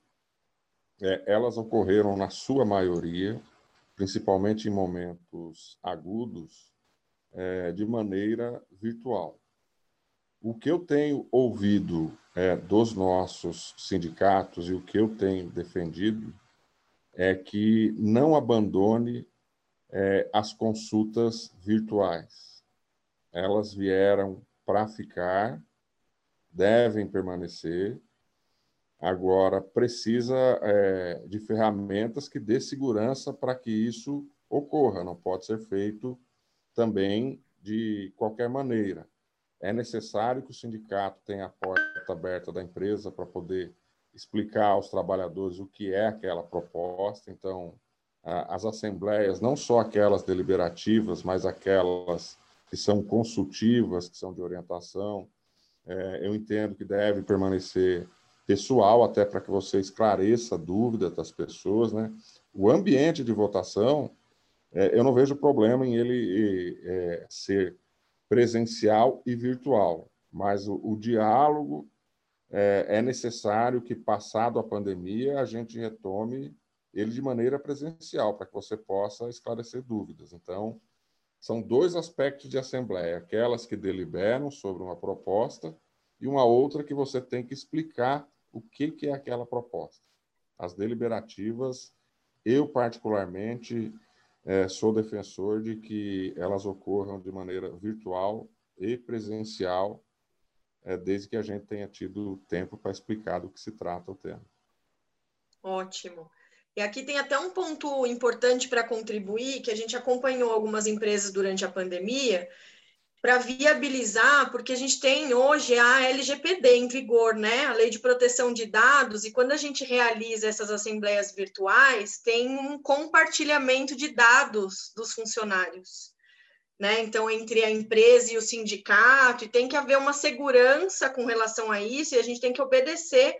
é, elas ocorreram, na sua maioria, principalmente em momentos agudos, é, de maneira virtual. O que eu tenho ouvido é, dos nossos sindicatos e o que eu tenho defendido é que não abandone é, as consultas virtuais. Elas vieram para ficar, devem permanecer. Agora, precisa é, de ferramentas que dê segurança para que isso ocorra. Não pode ser feito também de qualquer maneira. É necessário que o sindicato tenha a porta aberta da empresa para poder explicar aos trabalhadores o que é aquela proposta. Então, as assembleias, não só aquelas deliberativas, mas aquelas que são consultivas, que são de orientação, é, eu entendo que deve permanecer pessoal, até para que você esclareça a dúvida das pessoas. Né? O ambiente de votação, é, eu não vejo problema em ele é, ser presencial e virtual, mas o, o diálogo é, é necessário que, passado a pandemia, a gente retome ele de maneira presencial, para que você possa esclarecer dúvidas. Então, são dois aspectos de assembleia: aquelas que deliberam sobre uma proposta e uma outra que você tem que explicar o que, que é aquela proposta. As deliberativas, eu particularmente é, sou defensor de que elas ocorram de maneira virtual e presencial, é, desde que a gente tenha tido tempo para explicar do que se trata o tema. Ótimo. E aqui tem até um ponto importante para contribuir, que a gente acompanhou algumas empresas durante a pandemia, para viabilizar, porque a gente tem hoje a LGPD em vigor, né? A Lei de Proteção de Dados, e quando a gente realiza essas assembleias virtuais, tem um compartilhamento de dados dos funcionários. Né? Então, entre a empresa e o sindicato, e tem que haver uma segurança com relação a isso, e a gente tem que obedecer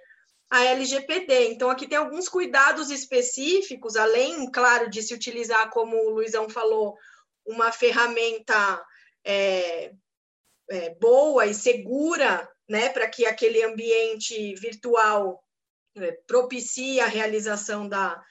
a LGPD. Então, aqui tem alguns cuidados específicos, além, claro, de se utilizar, como o Luizão falou, uma ferramenta é, é, boa e segura, né, para que aquele ambiente virtual é, propicie a realização da,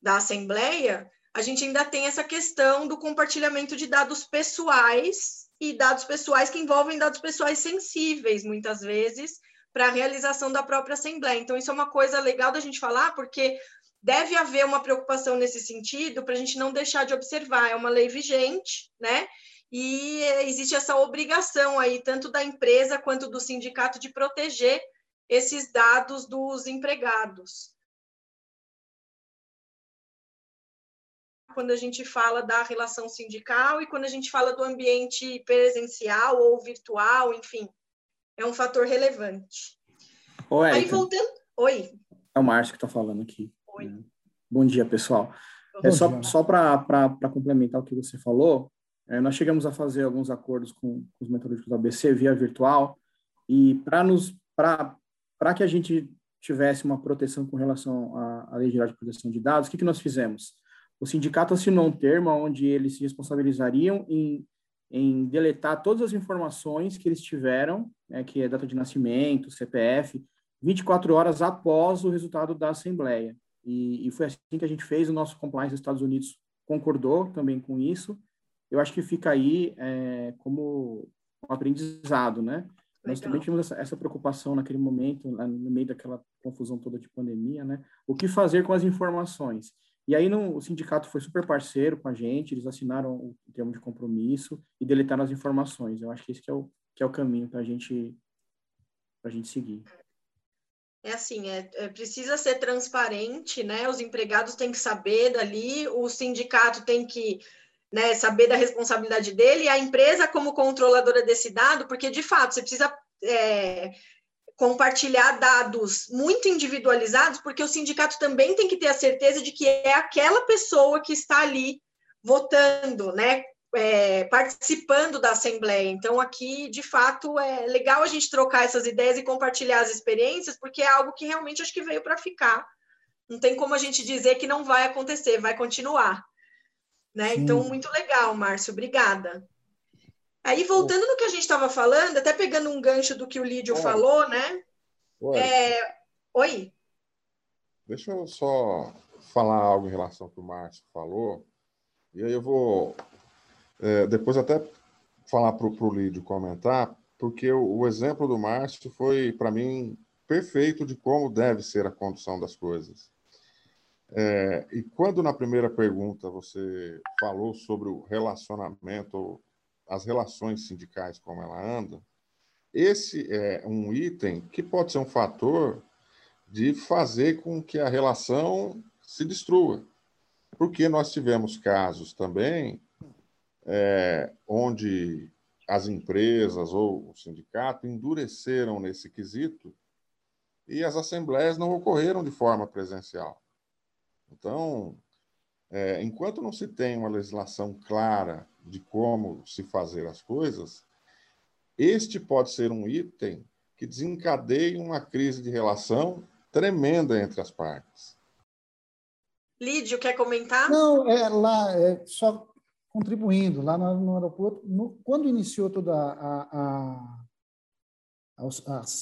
da Assembleia, a gente ainda tem essa questão do compartilhamento de dados pessoais e dados pessoais que envolvem dados pessoais sensíveis, muitas vezes, para a realização da própria Assembleia. Então, isso é uma coisa legal da gente falar, porque deve haver uma preocupação nesse sentido para a gente não deixar de observar. É uma lei vigente, né? E existe essa obrigação aí, tanto da empresa quanto do sindicato, de proteger esses dados dos empregados. Quando a gente fala da relação sindical e quando a gente fala do ambiente presencial ou virtual, enfim, é um fator relevante. Oi, Aí voltando. Oi. É o Márcio que está falando aqui. Oi. Bom dia, pessoal. É só, só para complementar o que você falou, é, nós chegamos a fazer alguns acordos com, com os metalúrgicos da ABC via virtual e para nos para que a gente tivesse uma proteção com relação à, à Lei Geral de Proteção de Dados, o que, que nós fizemos? O sindicato assinou um termo onde eles se responsabilizariam em, em deletar todas as informações que eles tiveram, né, que é data de nascimento, CPF, 24 horas após o resultado da Assembleia. E, e foi assim que a gente fez, o nosso compliance dos Estados Unidos concordou também com isso, eu acho que fica aí é, como um aprendizado, né? Legal. Nós também tivemos essa, essa, preocupação naquele momento, no meio daquela confusão toda de pandemia, né? O que fazer com as informações? E aí o sindicato foi super parceiro com a gente, eles assinaram o termo de compromisso e deletaram as informações. Eu acho que esse que é o, que é o caminho para gente, a gente seguir. É assim, é, é, precisa ser transparente, né? Os empregados têm que saber dali, o sindicato tem que né, saber da responsabilidade dele, e a empresa como controladora desse dado, porque de fato você precisa é, compartilhar dados muito individualizados, porque o sindicato também tem que ter a certeza de que é aquela pessoa que está ali votando, né, é, participando da assembleia. Então aqui, de fato, é legal a gente trocar essas ideias e compartilhar as experiências, porque é algo que realmente acho que veio para ficar. Não tem como a gente dizer que não vai acontecer, vai continuar. Né? Então, muito legal, Márcio, obrigada. Aí, voltando no que a gente estava falando, até pegando um gancho do que o Lídio Oi. falou, né? Oi. É... Oi. Deixa eu só falar algo em relação ao que o Márcio falou, e aí eu vou é, depois até falar para o Lídio comentar, porque o, o exemplo do Márcio foi, para mim, perfeito de como deve ser a condução das coisas. É, e quando na primeira pergunta você falou sobre o relacionamento, as relações sindicais, como ela anda, esse é um item que pode ser um fator de fazer com que a relação se destrua. Porque nós tivemos casos também é, onde as empresas ou o sindicato endureceram nesse quesito e as assembleias não ocorreram de forma presencial. Então, é, enquanto não se tem uma legislação clara de como se fazer as coisas, este pode ser um item que desencadeie uma crise de relação tremenda entre as partes. Lídio, quer comentar? Não, é lá, é só contribuindo, lá no, no aeroporto, no, quando iniciou toda a, a,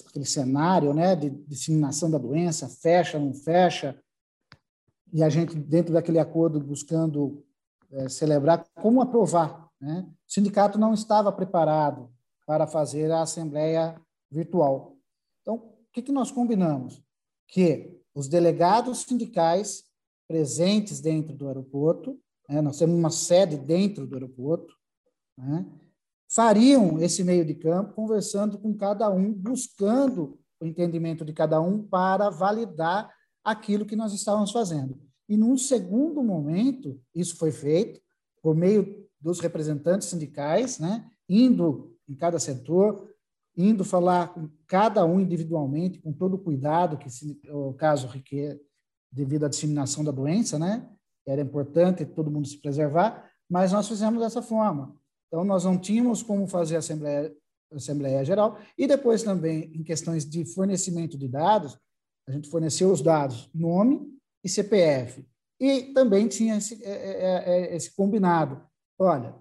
aquele cenário né, de disseminação da doença, fecha, não fecha, e a gente, dentro daquele acordo, buscando é, celebrar como aprovar. Né? O sindicato não estava preparado para fazer a assembleia virtual. Então, o que, que nós combinamos? Que os delegados sindicais presentes dentro do aeroporto, né, nós temos uma sede dentro do aeroporto, né, fariam esse meio de campo, conversando com cada um, buscando o entendimento de cada um para validar aquilo que nós estávamos fazendo. E num segundo momento, isso foi feito por meio dos representantes sindicais, né, indo em cada setor, indo falar com cada um individualmente, com todo o cuidado que o caso requer devido à disseminação da doença, né? Era importante todo mundo se preservar, mas nós fizemos dessa forma. Então, nós não tínhamos como fazer a Assembleia, Assembleia Geral. E depois também, em questões de fornecimento de dados, a gente forneceu os dados nome e CPF. E também tinha esse, é, é, é, esse combinado. Olha,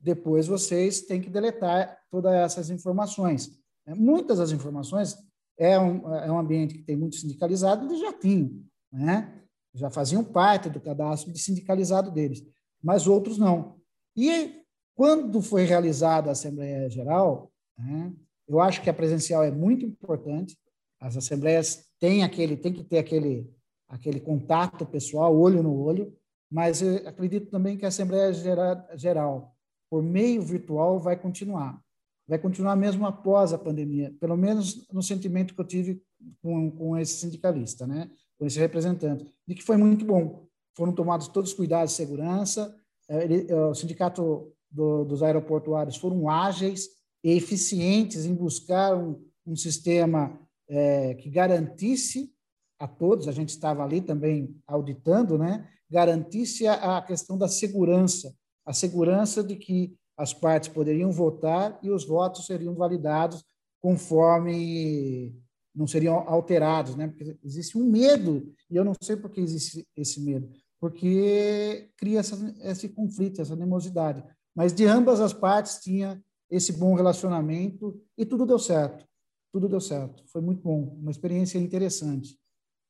depois vocês têm que deletar todas essas informações. Muitas das informações é um, é um ambiente que tem muito sindicalizado, eles já tinham, né? já faziam parte do cadastro de sindicalizado deles, mas outros não. E quando foi realizada a Assembleia Geral, né, eu acho que a presencial é muito importante. As assembleias têm aquele, tem que ter aquele, aquele contato pessoal, olho no olho, mas acredito também que a Assembleia Geral, por meio virtual, vai continuar. Vai continuar mesmo após a pandemia, pelo menos no sentimento que eu tive com, com esse sindicalista, né? com esse representante, de que foi muito bom. Foram tomados todos os cuidados de segurança, é, ele, o sindicato do, dos aeroportuários foram ágeis e eficientes em buscar um, um sistema é, que garantisse a todos, a gente estava ali também auditando, né, garantisse a, a questão da segurança, a segurança de que as partes poderiam votar e os votos seriam validados conforme não seriam alterados, né? Porque existe um medo e eu não sei por que existe esse medo, porque cria essa, esse conflito, essa animosidade. Mas de ambas as partes tinha esse bom relacionamento e tudo deu certo. Tudo deu certo. Foi muito bom, uma experiência interessante.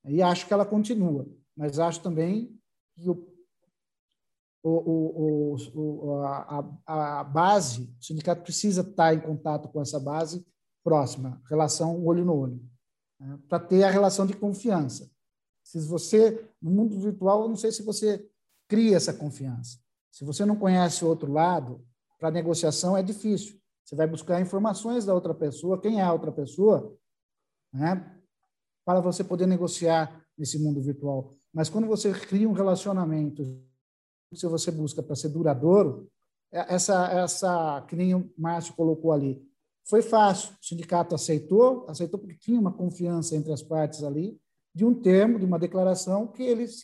E acho que ela continua, mas acho também que o, o, o, a, a base, o sindicato precisa estar em contato com essa base próxima, relação olho no olho, né? para ter a relação de confiança. Se você, no mundo virtual, eu não sei se você cria essa confiança. Se você não conhece o outro lado, para negociação é difícil. Você vai buscar informações da outra pessoa, quem é a outra pessoa, né, para você poder negociar nesse mundo virtual. Mas quando você cria um relacionamento, se você busca para ser duradouro, é, essa, essa, que nem o Márcio colocou ali, foi fácil. O sindicato aceitou, aceitou porque tinha uma confiança entre as partes ali, de um termo, de uma declaração que eles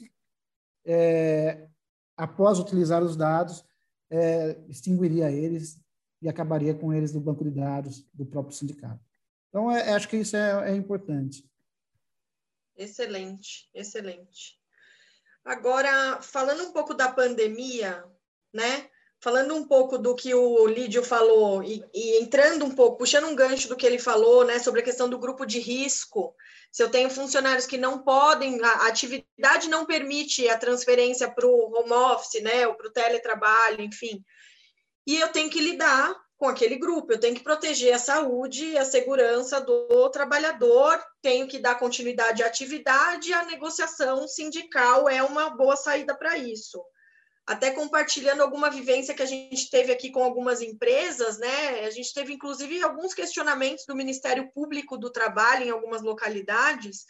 é, após utilizar os dados, é, extinguiria eles e acabaria com eles do banco de dados do próprio sindicato. Então, é, acho que isso é, é importante. Excelente, excelente. Agora, falando um pouco da pandemia, né? Falando um pouco do que o Lídio falou e, e, entrando um pouco, puxando um gancho do que ele falou, né, sobre a questão do grupo de risco, se eu tenho funcionários que não podem, a atividade não permite a transferência para o home office, né, ou para o teletrabalho, enfim, e eu tenho que lidar com aquele grupo, eu tenho que proteger a saúde e a segurança do trabalhador, tenho que dar continuidade à atividade, a negociação sindical é uma boa saída para isso até compartilhando alguma vivência que a gente teve aqui com algumas empresas, né? A gente teve, inclusive, alguns questionamentos do Ministério Público do Trabalho em algumas localidades,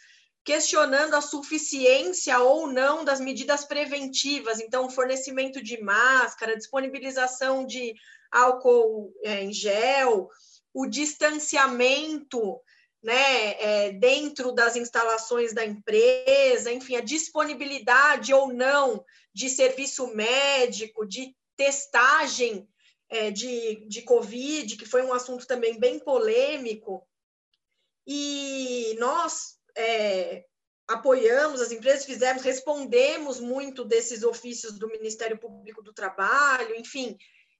questionando a suficiência ou não das medidas preventivas, então, fornecimento de máscara, disponibilização de álcool é, em gel, o distanciamento né, é, dentro das instalações da empresa, enfim, a disponibilidade ou não de serviço médico, de testagem é, de, de Covid, que foi um assunto também bem polêmico. E nós é, apoiamos, as empresas fizemos, respondemos muito desses ofícios do Ministério Público do Trabalho, enfim,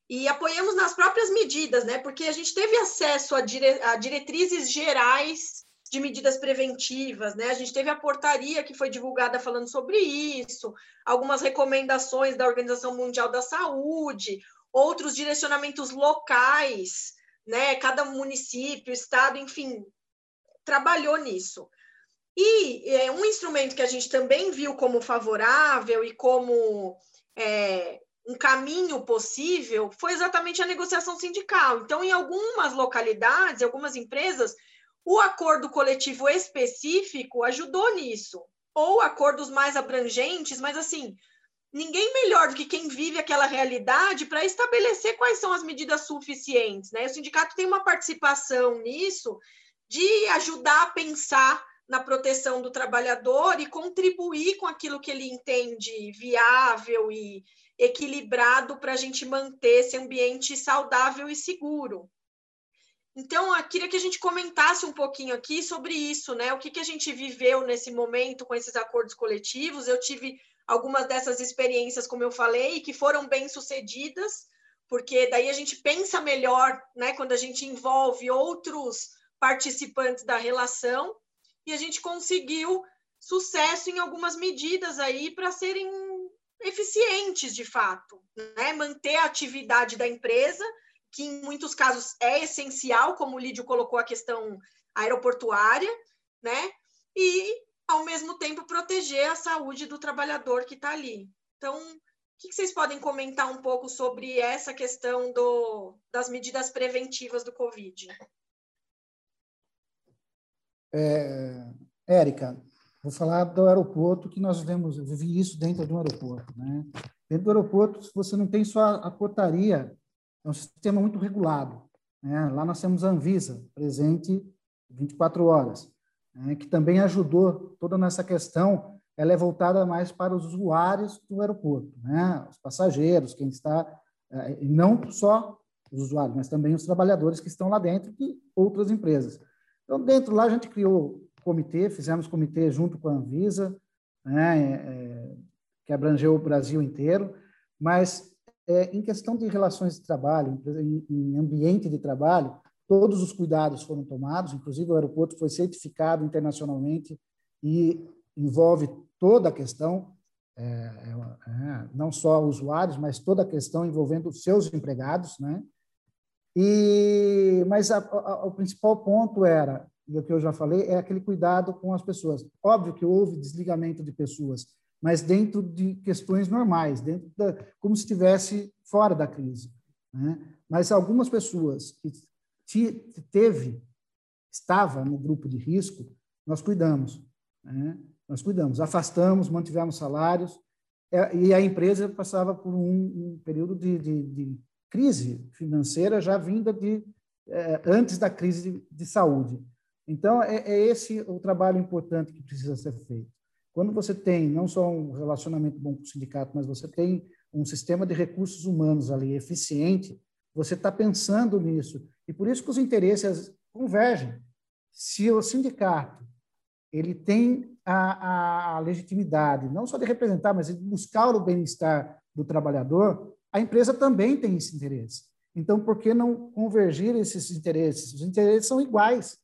e apoiamos nas próprias medidas, né? Porque a gente teve acesso a, dire... a diretrizes gerais de medidas preventivas, né? A gente teve a portaria que foi divulgada falando sobre isso, algumas recomendações da Organização Mundial da Saúde, outros direcionamentos locais, né? Cada município, estado, enfim, trabalhou nisso. E é, um instrumento que a gente também viu como favorável e como é, um caminho possível foi exatamente a negociação sindical. Então, em algumas localidades, algumas empresas, o acordo coletivo específico ajudou nisso, ou acordos mais abrangentes, mas assim, ninguém melhor do que quem vive aquela realidade para estabelecer quais são as medidas suficientes. Né? O sindicato tem uma participação nisso de ajudar a pensar na proteção do trabalhador e contribuir com aquilo que ele entende viável e equilibrado para a gente manter esse ambiente saudável e seguro. Então, eu queria que a gente comentasse um pouquinho aqui sobre isso, né? O que, que a gente viveu nesse momento com esses acordos coletivos. Eu tive algumas dessas experiências, como eu falei, que foram bem sucedidas, porque daí a gente pensa melhor, né? Quando a gente envolve outros participantes da relação, e a gente conseguiu sucesso em algumas medidas aí para serem eficientes de fato, né? Manter a atividade da empresa que em muitos casos é essencial, como o Lídio colocou a questão aeroportuária, né? E, ao mesmo tempo, proteger a saúde do trabalhador que está ali. Então, o que vocês podem comentar um pouco sobre essa questão do, das medidas preventivas do Covid? É, Érica, vou falar do aeroporto, que nós vemos, eu vivi isso dentro do aeroporto. Né? Dentro do aeroporto, você não tem só a portaria é um sistema muito regulado. Né? Lá nós temos a Anvisa, presente 24 horas, né? que também ajudou toda nessa questão. Ela é voltada mais para os usuários do aeroporto, né? os passageiros, quem está, e não só os usuários, mas também os trabalhadores que estão lá dentro e outras empresas. Então, dentro lá, a gente criou comitê, fizemos comitê junto com a Anvisa, né, é, que abrangeu o Brasil inteiro, mas é, em questão de relações de trabalho, em, em ambiente de trabalho, todos os cuidados foram tomados, inclusive o aeroporto foi certificado internacionalmente e envolve toda a questão, é, é, é, não só usuários, mas toda a questão envolvendo seus empregados, né? E, mas a, a, o principal ponto era, e o que eu já falei, é aquele cuidado com as pessoas. Óbvio que houve desligamento de pessoas, mas dentro de questões normais, dentro da, como se estivesse fora da crise. Né? Mas algumas pessoas que teve, estava no grupo de risco, nós cuidamos. Né? Nós cuidamos, afastamos, mantivemos salários, é, e a empresa passava por um, um período de, de, de, crise financeira já vinda de é, antes da crise de, de saúde. Então, é, é esse o trabalho importante que precisa ser feito. Quando você tem não só um relacionamento bom com o sindicato, mas você tem um sistema de recursos humanos ali eficiente, você está pensando nisso. E por isso que os interesses convergem. Se o sindicato ele tem a, a legitimidade, não só de representar, mas de buscar o bem-estar do trabalhador, a empresa também tem esse interesse. Então, por que não convergir esses interesses? Os interesses são iguais.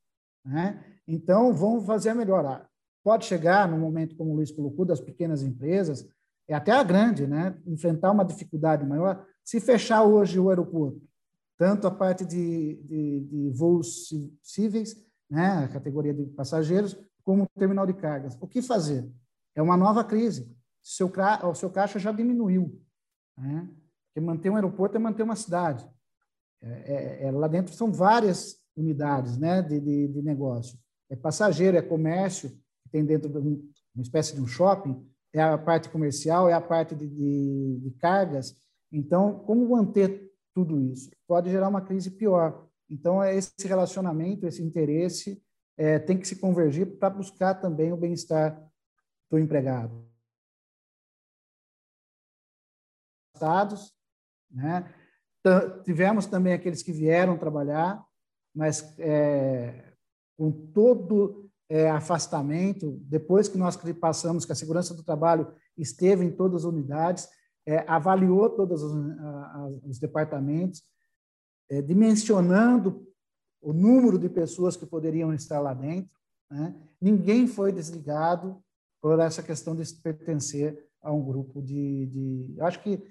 Né? Então, vamos fazer a melhor pode chegar, no momento como o Luiz colocou, das pequenas empresas, é até a grande, né? enfrentar uma dificuldade maior, se fechar hoje o aeroporto, tanto a parte de, de, de voos cíveis, né? a categoria de passageiros, como o terminal de cargas. O que fazer? É uma nova crise. Seu, o seu caixa já diminuiu. Né? Porque manter um aeroporto é manter uma cidade. É, é, é, lá dentro são várias unidades né, de, de, de negócio. É passageiro, é comércio, tem dentro de uma espécie de um shopping, é a parte comercial, é a parte de, de, de cargas. Então, como manter tudo isso? Pode gerar uma crise pior. Então, é esse relacionamento, esse interesse é, tem que se convergir para buscar também o bem-estar do empregado. Estados, né? Tivemos também aqueles que vieram trabalhar, mas é, com todo é, afastamento, depois que nós passamos que a segurança do trabalho esteve em todas as unidades, é, avaliou todos os, os departamentos, é, dimensionando o número de pessoas que poderiam estar lá dentro. Né? Ninguém foi desligado por essa questão de pertencer a um grupo de. de acho que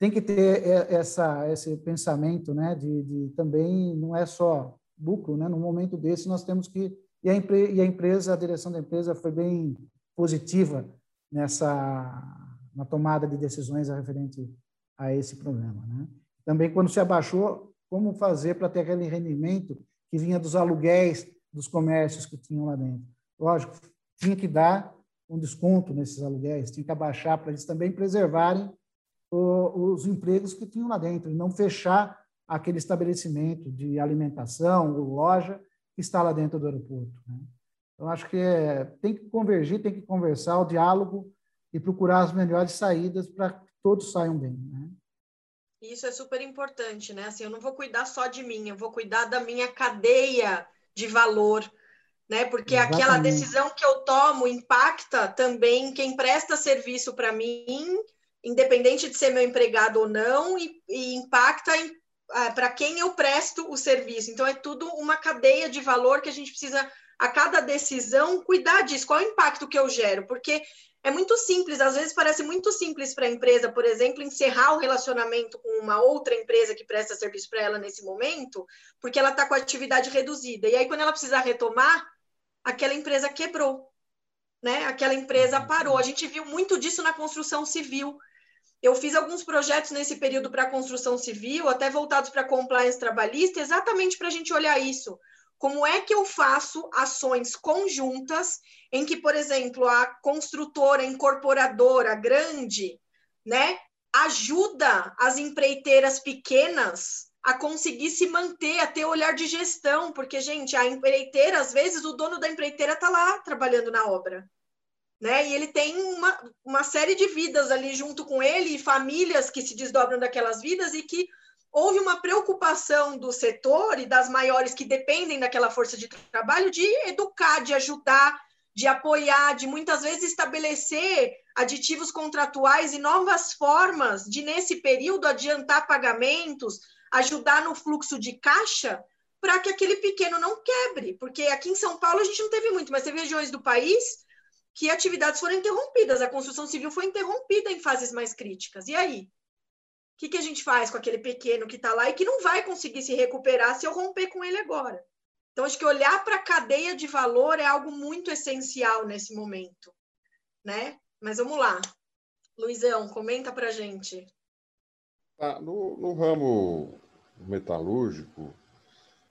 tem que ter essa, esse pensamento né? de, de também, não é só lucro, né? no momento desse nós temos que. E a, e a empresa, a direção da empresa foi bem positiva nessa na tomada de decisões referente a esse problema. Né? Também, quando se abaixou, como fazer para ter aquele rendimento que vinha dos aluguéis dos comércios que tinham lá dentro. Lógico, tinha que dar um desconto nesses aluguéis, tinha que abaixar para eles também preservarem os empregos que tinham lá dentro e não fechar aquele estabelecimento de alimentação ou loja que está lá dentro do aeroporto. Né? Eu acho que é, tem que convergir, tem que conversar, o diálogo e procurar as melhores saídas para que todos saiam bem. Né? Isso é super importante, né? Assim, eu não vou cuidar só de mim, eu vou cuidar da minha cadeia de valor, né? Porque Exatamente. aquela decisão que eu tomo impacta também quem presta serviço para mim, independente de ser meu empregado ou não, e, e impacta ah, para quem eu presto o serviço. Então, é tudo uma cadeia de valor que a gente precisa, a cada decisão, cuidar disso. Qual é o impacto que eu gero? Porque é muito simples, às vezes parece muito simples para a empresa, por exemplo, encerrar o relacionamento com uma outra empresa que presta serviço para ela nesse momento, porque ela está com a atividade reduzida. E aí, quando ela precisar retomar, aquela empresa quebrou, né? Aquela empresa uhum. parou. A gente viu muito disso na construção civil. Eu fiz alguns projetos nesse período para construção civil, até voltados para compliance trabalhista, exatamente para a gente olhar isso. Como é que eu faço ações conjuntas em que, por exemplo, a construtora, a incorporadora grande, né, ajuda as empreiteiras pequenas a conseguir se manter, a ter olhar de gestão, porque, gente, a empreiteira, às vezes, o dono da empreiteira está lá trabalhando na obra. Né? E ele tem uma, uma série de vidas ali junto com ele, e famílias que se desdobram daquelas vidas e que houve uma preocupação do setor e das maiores que dependem daquela força de trabalho de educar, de ajudar, de apoiar, de muitas vezes estabelecer aditivos contratuais e novas formas de, nesse período, adiantar pagamentos, ajudar no fluxo de caixa, para que aquele pequeno não quebre. Porque aqui em São Paulo a gente não teve muito, mas teve regiões do país que atividades foram interrompidas, a construção civil foi interrompida em fases mais críticas. E aí? que, que a gente faz com aquele pequeno que está lá e que não vai conseguir se recuperar se eu romper com ele agora? Então, acho que olhar para a cadeia de valor é algo muito essencial nesse momento, né? Mas vamos lá. Luizão, comenta para gente. Ah, no, no, ramo metalúrgico,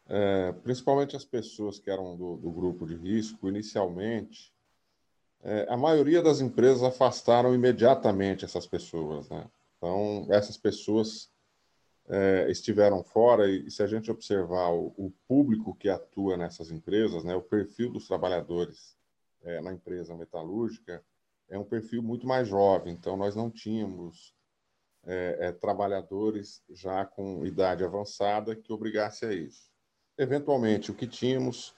é, principalmente as pessoas que eram do, do grupo de risco, inicialmente, é, a maioria das empresas afastaram imediatamente essas pessoas, né? Então, essas pessoas é, estiveram fora, e, se a gente observar o, o, público que atua nessas empresas, né, o perfil dos trabalhadores é, na empresa metalúrgica é um perfil muito mais jovem. Então, nós não tínhamos é, é trabalhadores já com idade avançada que obrigasse a isso. Eventualmente, o que tínhamos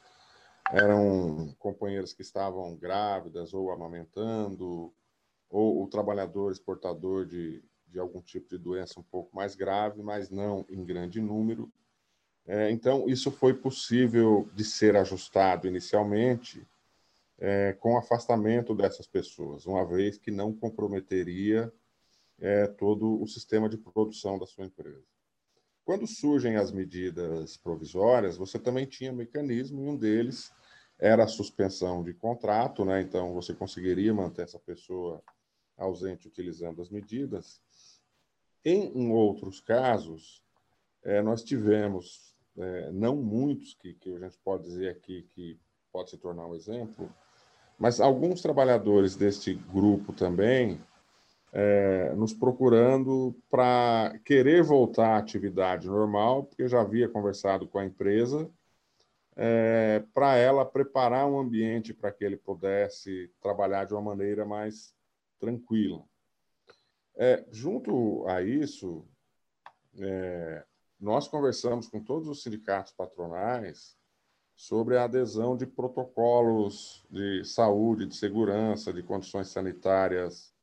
eram companheiras que estavam grávidas ou amamentando, ou o trabalhador exportador de, de algum tipo de doença um pouco mais grave, mas não em grande número. É, então, isso foi possível de ser ajustado inicialmente é, com afastamento dessas pessoas, uma vez que não comprometeria é, todo o sistema de produção da sua empresa. Quando surgem as medidas provisórias, você também tinha mecanismo, e um deles era a suspensão de contrato, né? então você conseguiria manter essa pessoa ausente utilizando as medidas, em outros casos, é, nós tivemos, é, não muitos, que, que a gente pode dizer aqui que pode se tornar um exemplo, mas alguns trabalhadores deste grupo também é, nos procurando para querer voltar à atividade normal, porque já havia conversado com a empresa, é, para ela preparar um ambiente para que ele pudesse trabalhar de uma maneira mais tranquila. É, junto a isso, é, nós conversamos com todos os sindicatos patronais sobre a adesão de protocolos de saúde, de segurança, de condições sanitárias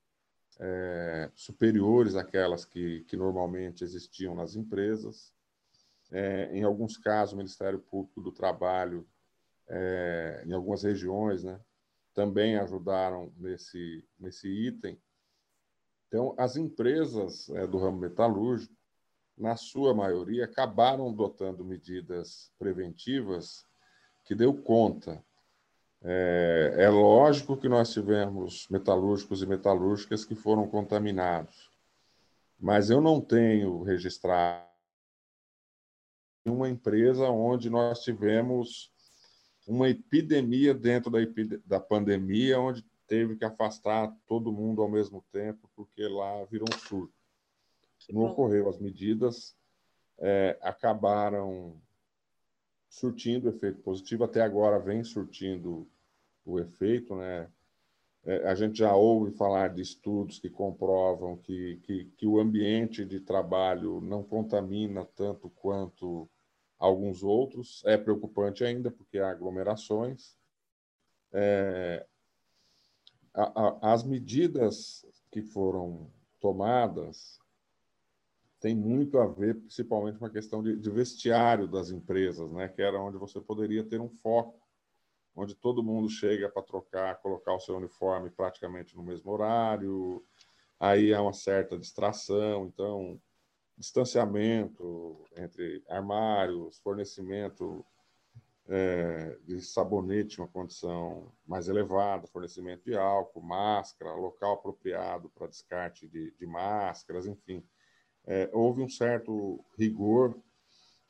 é, superiores àquelas que, que normalmente existiam nas empresas. É, em alguns casos, o Ministério Público do Trabalho, é, em algumas regiões, né, também ajudaram nesse, nesse item. Então, as empresas é, do ramo metalúrgico, na sua maioria, acabaram adotando medidas preventivas que deu conta. É, é lógico que nós tivemos metalúrgicos e metalúrgicas que foram contaminados, mas eu não tenho registrado uma empresa onde nós tivemos uma epidemia dentro da, da pandemia, onde teve que afastar todo mundo ao mesmo tempo, porque lá virou um surto. Não ocorreu. As medidas é, acabaram surtindo efeito positivo, até agora vem surtindo o efeito, né? É, a gente já ouve falar de estudos que comprovam que, que, que o ambiente de trabalho não contamina tanto quanto alguns outros. É preocupante ainda, porque há aglomerações. É, a, a, as medidas que foram tomadas têm muito a ver, principalmente com a questão de, de vestiário das empresas, né? que era onde você poderia ter um foco, onde todo mundo chega para trocar, colocar o seu uniforme praticamente no mesmo horário, aí há uma certa distração, então distanciamento entre armários, fornecimento é, de sabonete, uma condição mais elevada, fornecimento de álcool, máscara, local apropriado para descarte de, de máscaras, enfim. É, houve um certo rigor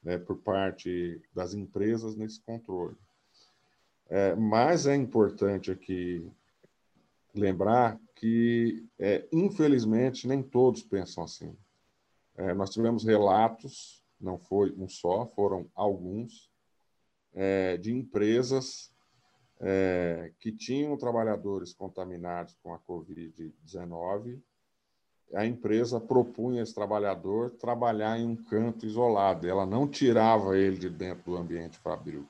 né, por parte das empresas nesse controle. É, mas é importante aqui lembrar que, é, infelizmente, nem todos pensam assim. É, nós tivemos relatos, não foi um só, foram alguns, é, de empresas é, que tinham trabalhadores contaminados com a Covid-19. A empresa propunha esse trabalhador trabalhar em um canto isolado, ela não tirava ele de dentro do ambiente fabril.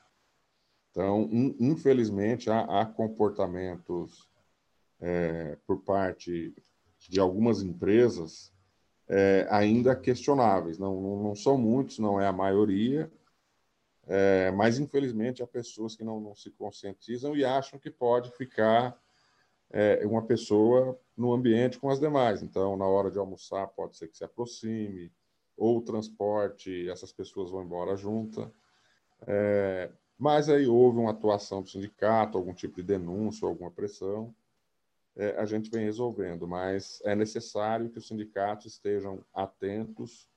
Então, infelizmente, há, há comportamentos é, por parte de algumas empresas é, ainda questionáveis. Não, não, não, são muitos, não é a maioria, é, mas infelizmente há pessoas que não, não, se conscientizam e acham que pode ficar é, uma pessoa no ambiente com as demais. Então, na hora de almoçar, pode ser que se aproxime, ou transporte, essas pessoas vão embora juntas. É, mas aí houve uma atuação do sindicato, algum tipo de denúncia, alguma pressão é, a gente vem resolvendo, mas é necessário que os sindicatos estejam atentos,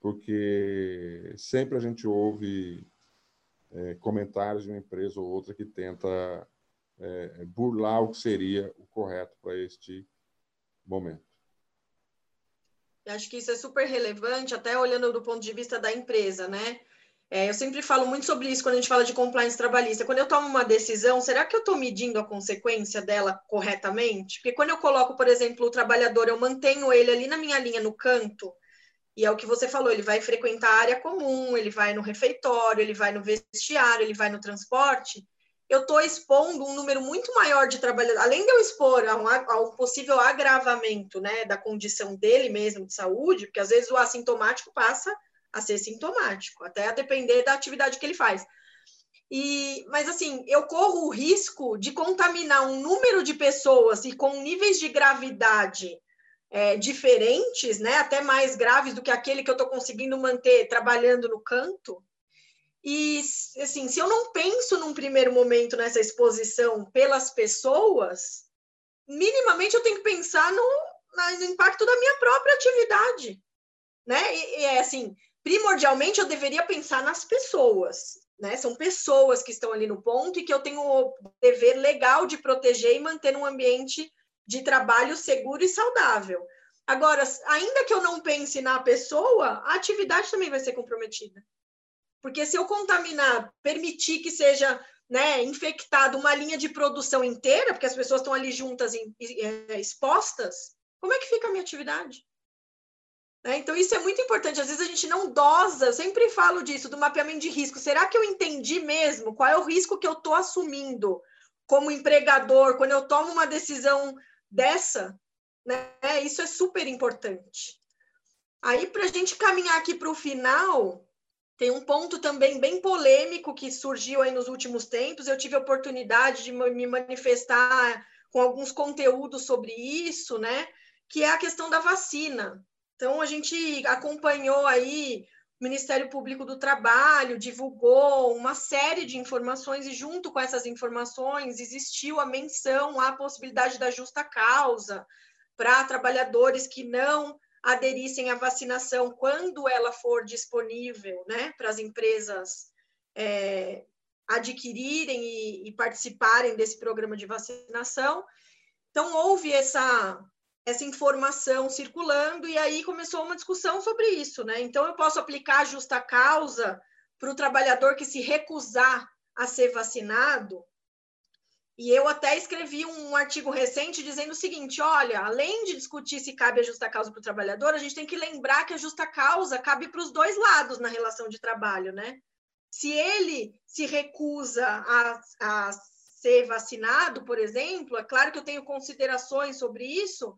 porque sempre a gente ouve é, comentários de uma empresa ou outra que tenta é, burlar o que seria o correto para este momento. Acho que isso é super relevante, até olhando do ponto de vista da empresa, né? É, eu sempre falo muito sobre isso quando a gente fala de compliance trabalhista. Quando eu tomo uma decisão, será que eu estou medindo a consequência dela corretamente? Porque quando eu coloco, por exemplo, o trabalhador, eu mantenho ele ali na minha linha, no canto, e é o que você falou, ele vai frequentar a área comum, ele vai no refeitório, ele vai no vestiário, ele vai no transporte. Eu estou expondo um número muito maior de trabalhadores, além de eu expor a um, um possível agravamento né, da condição dele mesmo de saúde, porque às vezes o assintomático passa a ser sintomático, até a depender da atividade que ele faz. E, mas assim, eu corro o risco de contaminar um número de pessoas e com níveis de gravidade é, diferentes, né, até mais graves do que aquele que eu estou conseguindo manter trabalhando no canto. E assim, se eu não penso num primeiro momento nessa exposição pelas pessoas, minimamente eu tenho que pensar no, no impacto da minha própria atividade, né? E, é assim, primordialmente eu deveria pensar nas pessoas, né? São pessoas que estão ali no ponto e que eu tenho o dever legal de proteger e manter um ambiente de trabalho seguro e saudável. Agora, ainda que eu não pense na pessoa, a atividade também vai ser comprometida. Porque se eu contaminar, permitir que seja né, infectado uma linha de produção inteira, porque as pessoas estão ali juntas, em, é, expostas, como é que fica a minha atividade? Né? Então, isso é muito importante. Às vezes a gente não dosa, eu sempre falo disso, do mapeamento de risco. Será que eu entendi mesmo qual é o risco que eu estou assumindo como empregador quando eu tomo uma decisão dessa? Né? Isso é super importante. Aí, para a gente caminhar aqui para o final, tem um ponto também bem polêmico que surgiu aí nos últimos tempos. Eu tive a oportunidade de me manifestar com alguns conteúdos sobre isso, né? Que é a questão da vacina. Então, a gente acompanhou aí o Ministério Público do Trabalho divulgou uma série de informações, e junto com essas informações existiu a menção à possibilidade da justa causa para trabalhadores que não aderissem à vacinação quando ela for disponível né, para as empresas é, adquirirem e, e participarem desse programa de vacinação. Então, houve essa essa informação circulando, e aí começou uma discussão sobre isso, né? Então, eu posso aplicar a justa causa para o trabalhador que se recusar a ser vacinado. E eu até escrevi um artigo recente dizendo o seguinte: olha, além de discutir se cabe a justa causa para o trabalhador, a gente tem que lembrar que a justa causa cabe para os dois lados na relação de trabalho, né? Se ele se recusa a, a ser vacinado, por exemplo, é claro que eu tenho considerações sobre isso,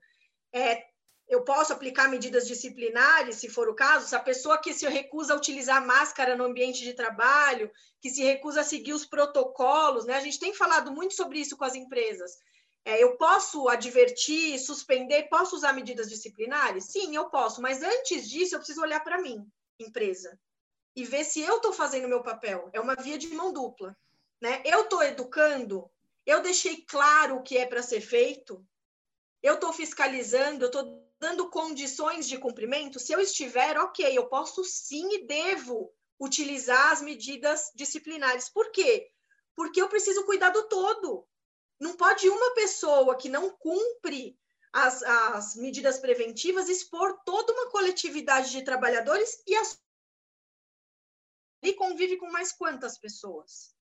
é, eu posso aplicar medidas disciplinares, se for o caso, se a pessoa que se recusa a utilizar máscara no ambiente de trabalho, que se recusa a seguir os protocolos, né? A gente tem falado muito sobre isso com as empresas. É, eu posso advertir, suspender, posso usar medidas disciplinares? Sim, eu posso, mas antes disso eu preciso olhar para mim, empresa, e ver se eu estou fazendo o meu papel. É uma via de mão dupla. Né? Eu estou educando, eu deixei claro o que é para ser feito, eu estou fiscalizando, eu estou dando condições de cumprimento. Se eu estiver, ok, eu posso sim e devo utilizar as medidas disciplinares. Por quê? Porque eu preciso cuidar do todo. Não pode uma pessoa que não cumpre as, as medidas preventivas expor toda uma coletividade de trabalhadores e, as... e convive com mais quantas pessoas?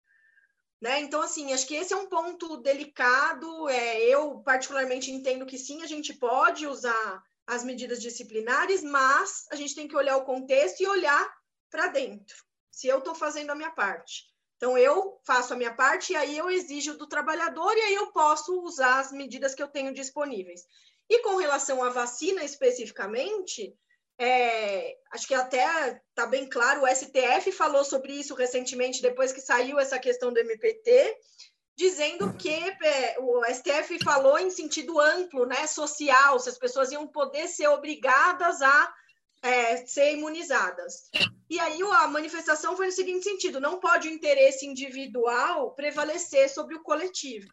Né? Então, assim, acho que esse é um ponto delicado. É, eu, particularmente, entendo que sim, a gente pode usar as medidas disciplinares, mas a gente tem que olhar o contexto e olhar para dentro, se eu estou fazendo a minha parte. Então, eu faço a minha parte e aí eu exijo do trabalhador e aí eu posso usar as medidas que eu tenho disponíveis. E com relação à vacina especificamente, é, acho que até está bem claro, o STF falou sobre isso recentemente, depois que saiu essa questão do MPT, dizendo que é, o STF falou em sentido amplo, né, social, se as pessoas iam poder ser obrigadas a é, ser imunizadas. E aí a manifestação foi no seguinte sentido: não pode o interesse individual prevalecer sobre o coletivo.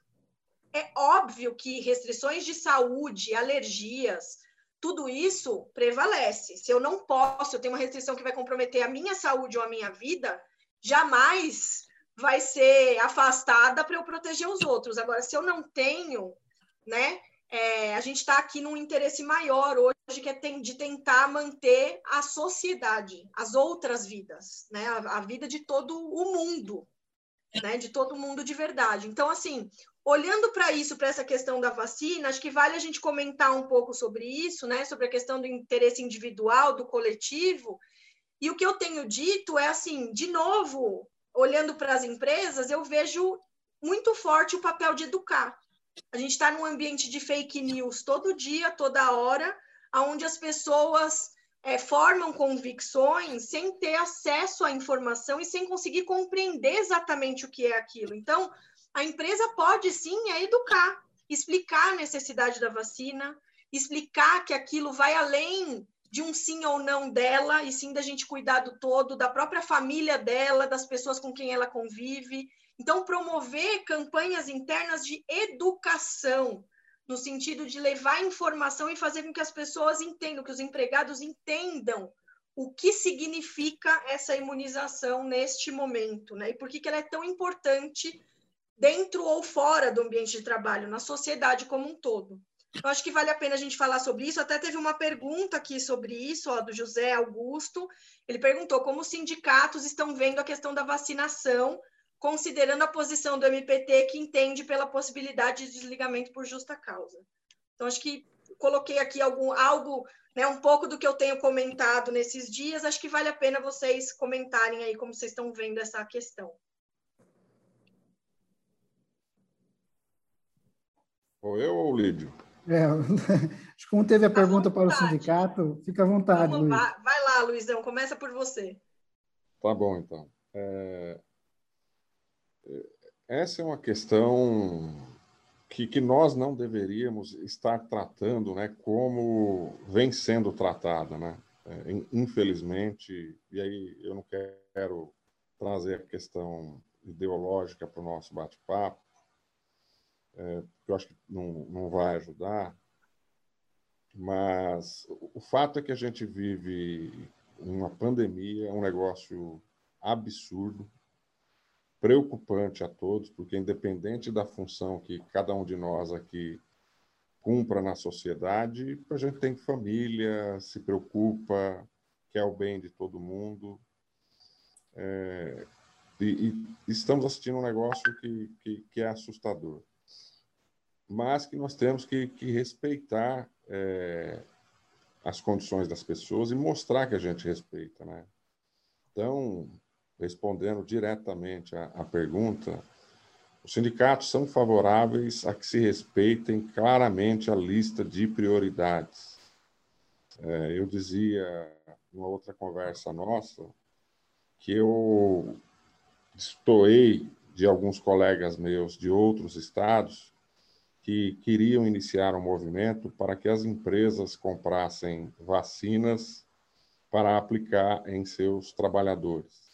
É óbvio que restrições de saúde, alergias, tudo isso prevalece. Se eu não posso, eu tenho uma restrição que vai comprometer a minha saúde ou a minha vida, jamais vai ser afastada para eu proteger os outros. Agora, se eu não tenho, né, é, a gente está aqui num interesse maior hoje, que é de tentar manter a sociedade, as outras vidas, né, a, a vida de todo o mundo, né, de todo mundo de verdade. Então, assim, olhando para isso, para essa questão da vacina, acho que vale a gente comentar um pouco sobre isso, né? Sobre a questão do interesse individual, do coletivo. E o que eu tenho dito é assim, de novo, olhando para as empresas, eu vejo muito forte o papel de educar. A gente está num ambiente de fake news todo dia, toda hora, onde as pessoas é, formam convicções sem ter acesso à informação e sem conseguir compreender exatamente o que é aquilo. Então, a empresa pode sim é educar, explicar a necessidade da vacina, explicar que aquilo vai além de um sim ou não dela, e sim da gente cuidar do todo, da própria família dela, das pessoas com quem ela convive. Então, promover campanhas internas de educação, no sentido de levar informação e fazer com que as pessoas entendam, que os empregados entendam o que significa essa imunização neste momento, né? E por que, que ela é tão importante dentro ou fora do ambiente de trabalho, na sociedade como um todo. Eu acho que vale a pena a gente falar sobre isso. Até teve uma pergunta aqui sobre isso, ó, do José Augusto. Ele perguntou como os sindicatos estão vendo a questão da vacinação, considerando a posição do MPT, que entende pela possibilidade de desligamento por justa causa. Então, acho que coloquei aqui algum, algo, né, um pouco do que eu tenho comentado nesses dias. Acho que vale a pena vocês comentarem aí como vocês estão vendo essa questão. Ou eu ou o Lídio? É, acho que como teve a pergunta para o sindicato, fica à vontade, Vamos, Luiz. Vai, vai, lá, Luizão, começa por você. Tá bom, então. É... é essa é uma questão que, que nós não deveríamos estar tratando né, como vem sendo tratada. Né? É, infelizmente, e aí eu não quero trazer a questão ideológica para o nosso bate-papo, é, porque eu acho que não, não vai ajudar, mas o fato é que a gente vive uma pandemia, um negócio absurdo, preocupante a todos, porque independente da função que cada um de nós aqui cumpra na sociedade, a gente tem família, se preocupa, quer o bem de todo mundo. É, e, e, estamos assistindo um negócio que, que, que, é assustador, mas que nós temos que, que respeitar é, as condições das pessoas e mostrar que a gente respeita, né? Então, respondendo diretamente à, pergunta, os sindicatos são favoráveis a que se respeitem claramente a lista de prioridades. É, eu dizia numa outra conversa nossa que eu estoei de alguns colegas meus de outros estados que queriam iniciar um movimento para que as empresas comprassem vacinas para aplicar em seus trabalhadores.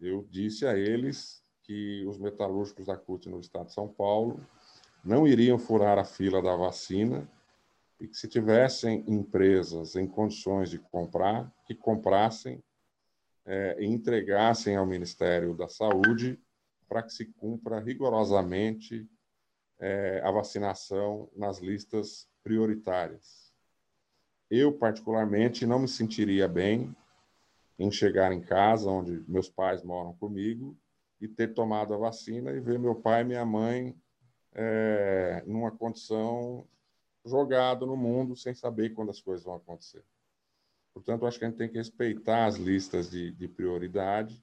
Eu disse a eles que os metalúrgicos da CUT no estado de São Paulo não iriam furar a fila da vacina e que se tivessem empresas em condições de comprar, que comprassem é, e entregassem ao Ministério da Saúde para que se cumpra rigorosamente é, a vacinação nas listas prioritárias. Eu, particularmente, não me sentiria bem em chegar em casa, onde meus pais moram comigo, e ter tomado a vacina e ver meu pai e minha mãe é, numa condição jogado no mundo sem saber quando as coisas vão acontecer. Portanto, acho que a gente tem que respeitar as listas de, de prioridade.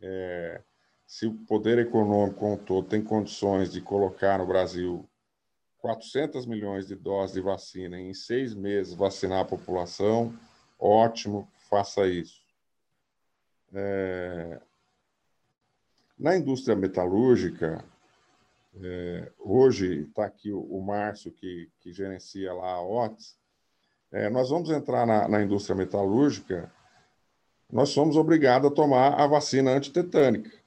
É, se o poder econômico um todo tem condições de colocar no Brasil 400 milhões de doses de vacina em seis meses vacinar a população, ótimo, faça isso. É, na indústria metalúrgica, é, hoje está aqui o, o Márcio, que, que, gerencia lá a OTS, é, nós vamos entrar na, na, indústria metalúrgica, nós somos obrigados a tomar a vacina antitetânica,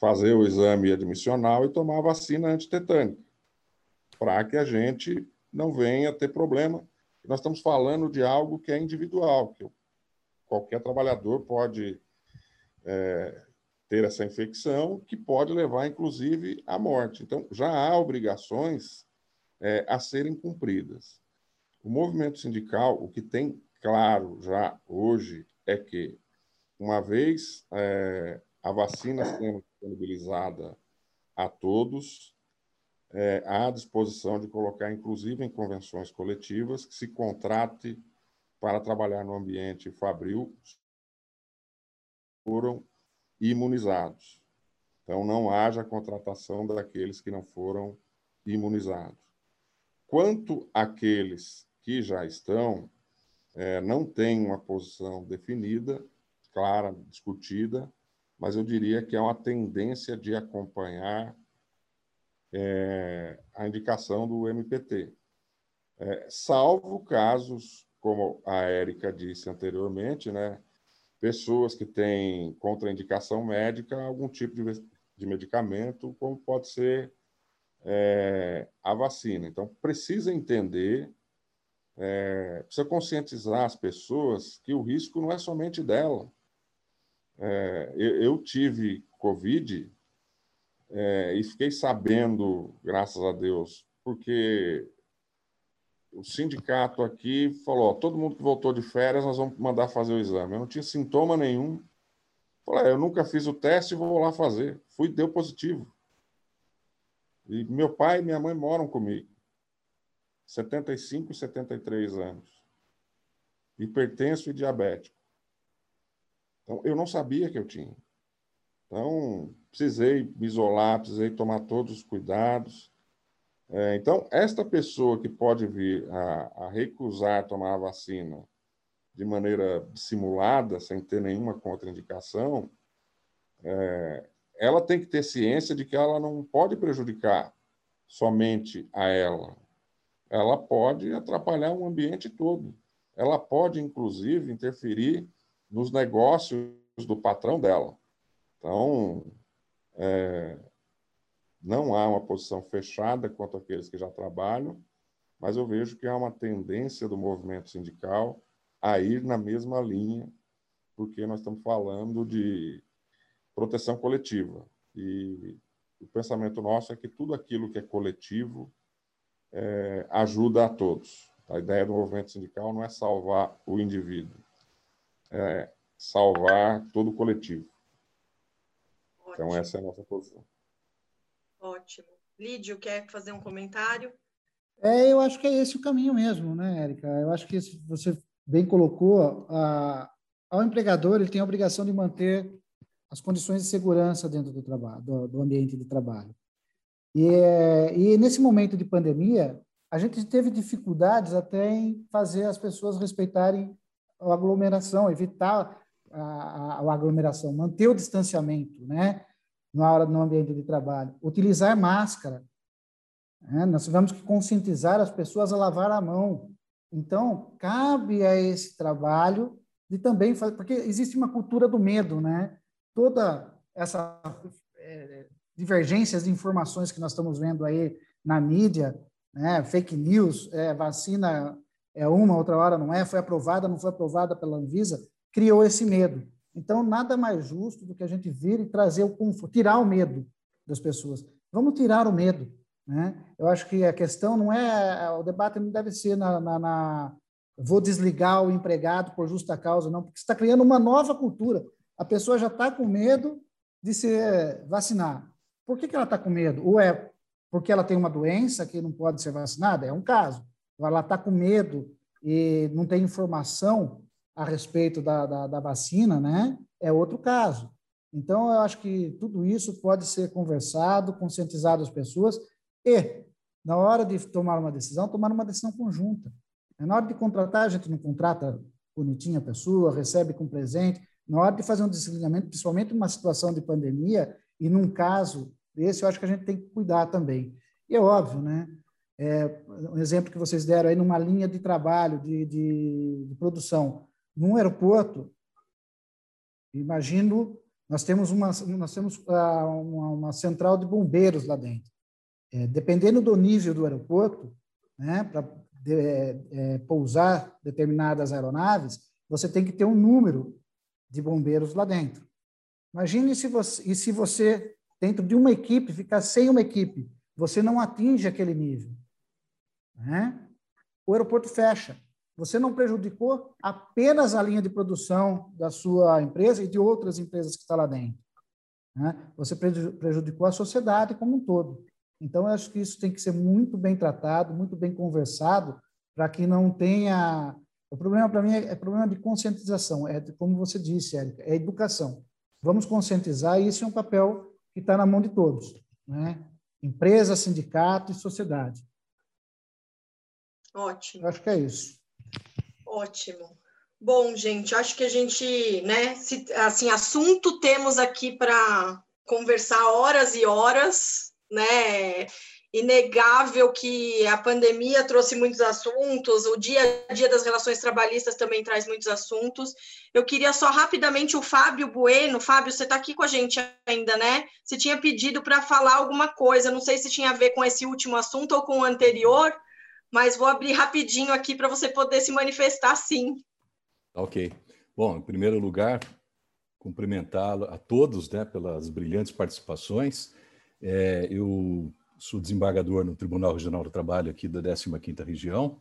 fazer o exame admissional e tomar a vacina antitetânica, para que a gente não venha ter problema. Nós estamos falando de algo que é individual, que qualquer trabalhador pode é, ter essa infecção, que pode levar, inclusive, à morte. Então, já há obrigações é, a serem cumpridas. O movimento sindical, o que tem claro já hoje é que, uma vez é, a vacina sendo disponibilizada a todos, é, há disposição de colocar, inclusive, em convenções coletivas, que se contrate para trabalhar no ambiente fabril foram imunizados. Então, não haja contratação daqueles que não foram imunizados. Quanto àqueles que já estão, é, não tem uma posição definida, clara, discutida, mas eu diria que há uma tendência de acompanhar é, a indicação do MPT. É, salvo casos, como a Érica disse anteriormente, né, pessoas que têm contraindicação médica algum tipo de, de medicamento, como pode ser é, a vacina. Então, precisa entender, é, precisa conscientizar as pessoas que o risco não é somente dela. É, eu, eu, tive Covid é, e fiquei sabendo, graças a Deus, porque o sindicato aqui falou: ó, todo mundo que voltou de férias, nós vamos mandar fazer o exame. Eu não tinha sintoma nenhum. Falei: eu nunca fiz o teste, vou lá fazer. Fui, deu positivo. E meu pai e minha mãe moram comigo. 75 e 73 anos. Hipertenso e diabético. Então, eu não sabia que eu tinha. Então, precisei me isolar, precisei tomar todos os cuidados. É, então, esta pessoa que pode vir a, a recusar tomar a vacina de maneira dissimulada, sem ter nenhuma contraindicação, é, ela tem que ter ciência de que ela não pode prejudicar somente a ela. Ela pode atrapalhar o ambiente todo. Ela pode, inclusive, interferir nos negócios do patrão dela. Então, é, não há uma posição fechada quanto àqueles que já trabalham, mas eu vejo que há uma tendência do movimento sindical a ir na mesma linha, porque nós estamos falando de proteção coletiva. E o pensamento nosso é que tudo aquilo que é coletivo é, ajuda a todos. A ideia do movimento sindical não é salvar o indivíduo, é salvar todo o coletivo. Ótimo. Então, essa é a nossa posição. Ótimo. Lídio, quer fazer um comentário? É, eu acho que é esse o caminho mesmo, né, Érica? Eu acho que você bem colocou, a, ao empregador ele tem a obrigação de manter as condições de segurança dentro do trabalho, do, do ambiente de trabalho. E, é, e nesse momento de pandemia, a gente teve dificuldades até em fazer as pessoas respeitarem a aglomeração, evitar a, a, aglomeração, manter o distanciamento, né? na hora no ambiente de trabalho. Utilizar máscara. Né? Nós tivemos que conscientizar as pessoas a lavar a mão. Então, cabe a esse trabalho de também fazer, porque existe uma cultura do medo, né? Toda essa é, divergências de informações que nós estamos vendo aí na mídia, né? Fake news, é, vacina é uma, outra hora não é, foi aprovada, não foi aprovada pela Anvisa, criou esse medo. Então, nada mais justo do que a gente vir e trazer o conforto, tirar o medo das pessoas. Vamos tirar o medo. Né? Eu acho que a questão não é, o debate não deve ser na, na, na vou desligar o empregado por justa causa, não, porque está criando uma nova cultura. A pessoa já está com medo de se vacinar. Por que, que ela está com medo? Ou é porque ela tem uma doença que não pode ser vacinada? É um caso. Ela está com medo e não tem informação a respeito da, da, da vacina, né, é outro caso. Então, eu acho que tudo isso pode ser conversado, conscientizado as pessoas e, na hora de tomar uma decisão, tomar uma decisão conjunta. Na hora de contratar, a gente não contrata bonitinha a pessoa, recebe com presente. Na hora de fazer um desligamento, principalmente numa situação de pandemia, e num caso desse, eu acho que a gente tem que cuidar também. E é óbvio, né? É, um exemplo que vocês deram aí numa linha de trabalho, de, de, de produção num aeroporto, imagino, nós temos uma, nós temos uh, uma, uma, central de bombeiros lá dentro. É, dependendo do nível do aeroporto, né, para de, é, pousar determinadas aeronaves, você tem que ter um número de bombeiros lá dentro. Imagine se você, e se você, dentro de uma equipe, ficar sem uma equipe, você não atinge aquele nível. Né? O aeroporto fecha. Você não prejudicou apenas a linha de produção da sua empresa e de outras empresas que estão lá dentro. Né? Você prejudicou a sociedade como um todo. Então, eu acho que isso tem que ser muito bem tratado, muito bem conversado, para que não tenha. O problema para mim é, é, problema de conscientização, é como você disse, Érica, é educação. Vamos conscientizar, e isso é um papel que está na mão de todos, né? Empresa, sindicato e sociedade. Ótimo. Acho que é isso. Ótimo. Bom, gente, acho que a gente, né, se, assim, assunto temos aqui para conversar horas e horas, né? Inegável que a pandemia trouxe muitos assuntos, o dia a dia das relações trabalhistas também traz muitos assuntos. Eu queria só rapidamente o Fábio Bueno. Fábio, você está aqui com a gente ainda, né? Você tinha pedido para falar alguma coisa, não sei se tinha a ver com esse último assunto ou com o anterior mas vou abrir rapidinho aqui para você poder se manifestar sim. Ok. Bom, em primeiro lugar, cumprimentá-lo a todos né, pelas brilhantes participações. É, eu sou desembargador no Tribunal Regional do Trabalho aqui da 15ª Região,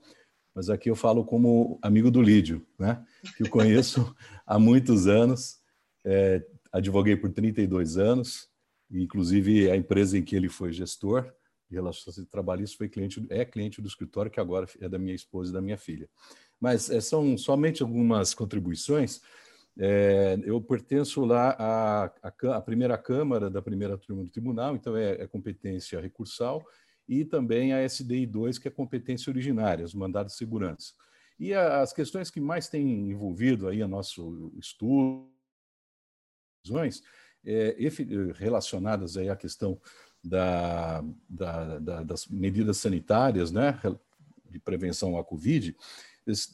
mas aqui eu falo como amigo do Lídio, né, que eu conheço há muitos anos, é, advoguei por 32 anos, inclusive a empresa em que ele foi gestor, de relações trabalhistas foi cliente, é cliente do escritório, que agora é da minha esposa e da minha filha. Mas é, são somente algumas contribuições. É, eu pertenço lá à, à, à, primeira Câmara da primeira turma do Tribunal, então é, é competência recursal, e também a SDI 2, que é competência originária, os mandados de segurança. E as questões que mais têm envolvido aí a nosso estudo, é, relacionadas aí à questão da, da, da, das medidas sanitárias, né, de prevenção à Covid,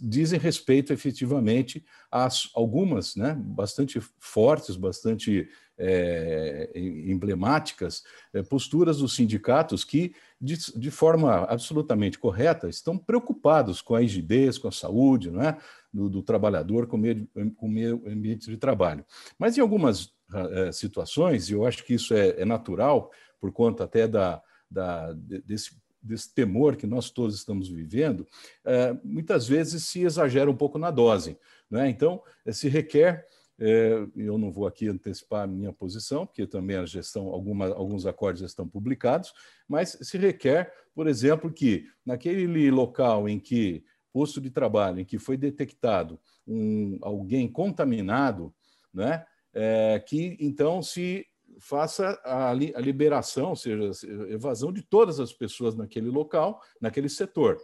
dizem respeito efetivamente a algumas, né, bastante fortes, bastante é, emblemáticas, é, posturas dos sindicatos que, de, de, forma absolutamente correta, estão preocupados com a rigidez, com a saúde né, do, do trabalhador, com o, meio, com meio ambiente de trabalho. Mas em algumas é, situações, e eu acho que isso é, é natural, por conta até da, da, desse desse temor que nós todos estamos vivendo, é, muitas vezes se exagera um pouco na dose. Né? Então, se requer, é, eu não vou aqui antecipar a minha posição, porque também a gestão, alguma, alguns acordos já estão publicados, mas se requer, por exemplo, que naquele local em que, posto de trabalho, em que foi detectado um, alguém contaminado, né? É, que então se faça a, li, a liberação, ou seja, evasão de todas as pessoas naquele local, naquele setor.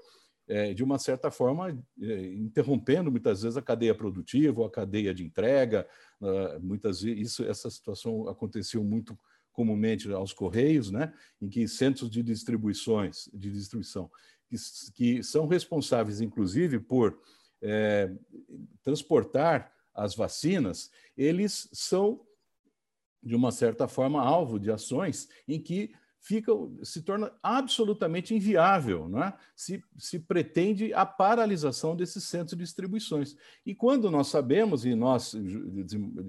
É, de uma certa forma, é, interrompendo muitas vezes a cadeia produtiva, a cadeia de entrega. Uh, muitas vezes isso, essa situação aconteceu muito comumente aos correios, né, em que centros de distribuições, de distribuição, que, que são responsáveis, inclusive, por é, transportar as vacinas, eles são de uma certa forma, alvo de ações em que fica, se torna absolutamente inviável, é? se, se pretende a paralisação desses centros de distribuições. E quando nós sabemos, e nós,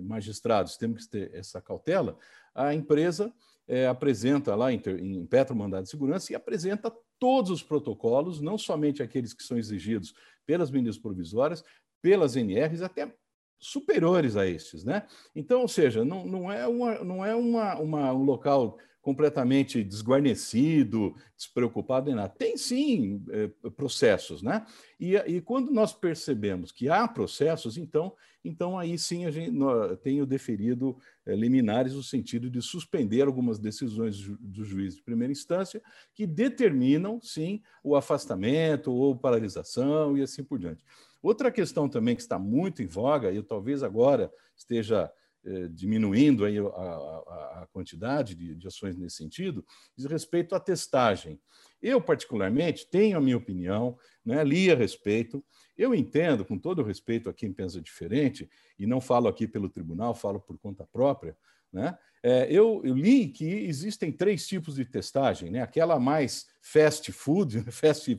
magistrados, temos que ter essa cautela, a empresa é, apresenta lá em, em Petro Mandado de Segurança e apresenta todos os protocolos, não somente aqueles que são exigidos pelas medidas provisórias, pelas NRs, até superiores a estes, né? Então, ou seja, não, não é, uma, não é uma, uma, um local completamente desguarnecido, despreocupado em nada. Tem sim é, processos, né? E, e quando nós percebemos que há processos, então, então aí sim a gente tenho deferido é, liminares no sentido de suspender algumas decisões do juiz de primeira instância que determinam sim o afastamento ou paralisação e assim por diante. Outra questão também que está muito em voga, e talvez agora esteja eh, diminuindo aí a, a, a quantidade de, de, ações nesse sentido, diz respeito à testagem. Eu, particularmente, tenho a minha opinião, né, li a respeito. Eu entendo, com todo respeito a quem pensa diferente, e não falo aqui pelo tribunal, falo por conta própria, né? É, eu, eu, li que existem três tipos de testagem, né? Aquela mais fast food, fast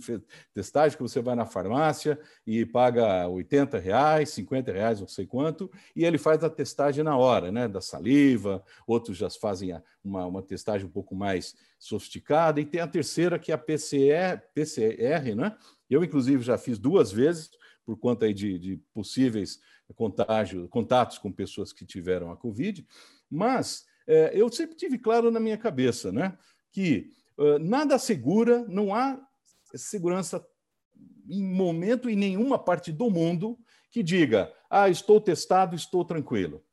testagem que você vai na farmácia e paga 80 reais, 50 reais, não sei quanto, e ele faz a testagem na hora, né? Da saliva, outros já fazem uma, uma testagem um pouco mais sofisticada, e tem a terceira que é a PCR, PCR, né? Eu, inclusive, já fiz duas vezes, por conta aí de, de possíveis contágio, contatos com pessoas que tiveram a Covid, mas eu sempre tive claro na minha cabeça né, que nada segura, não há segurança em momento em nenhuma parte do mundo que diga, ah, estou testado, estou tranquilo.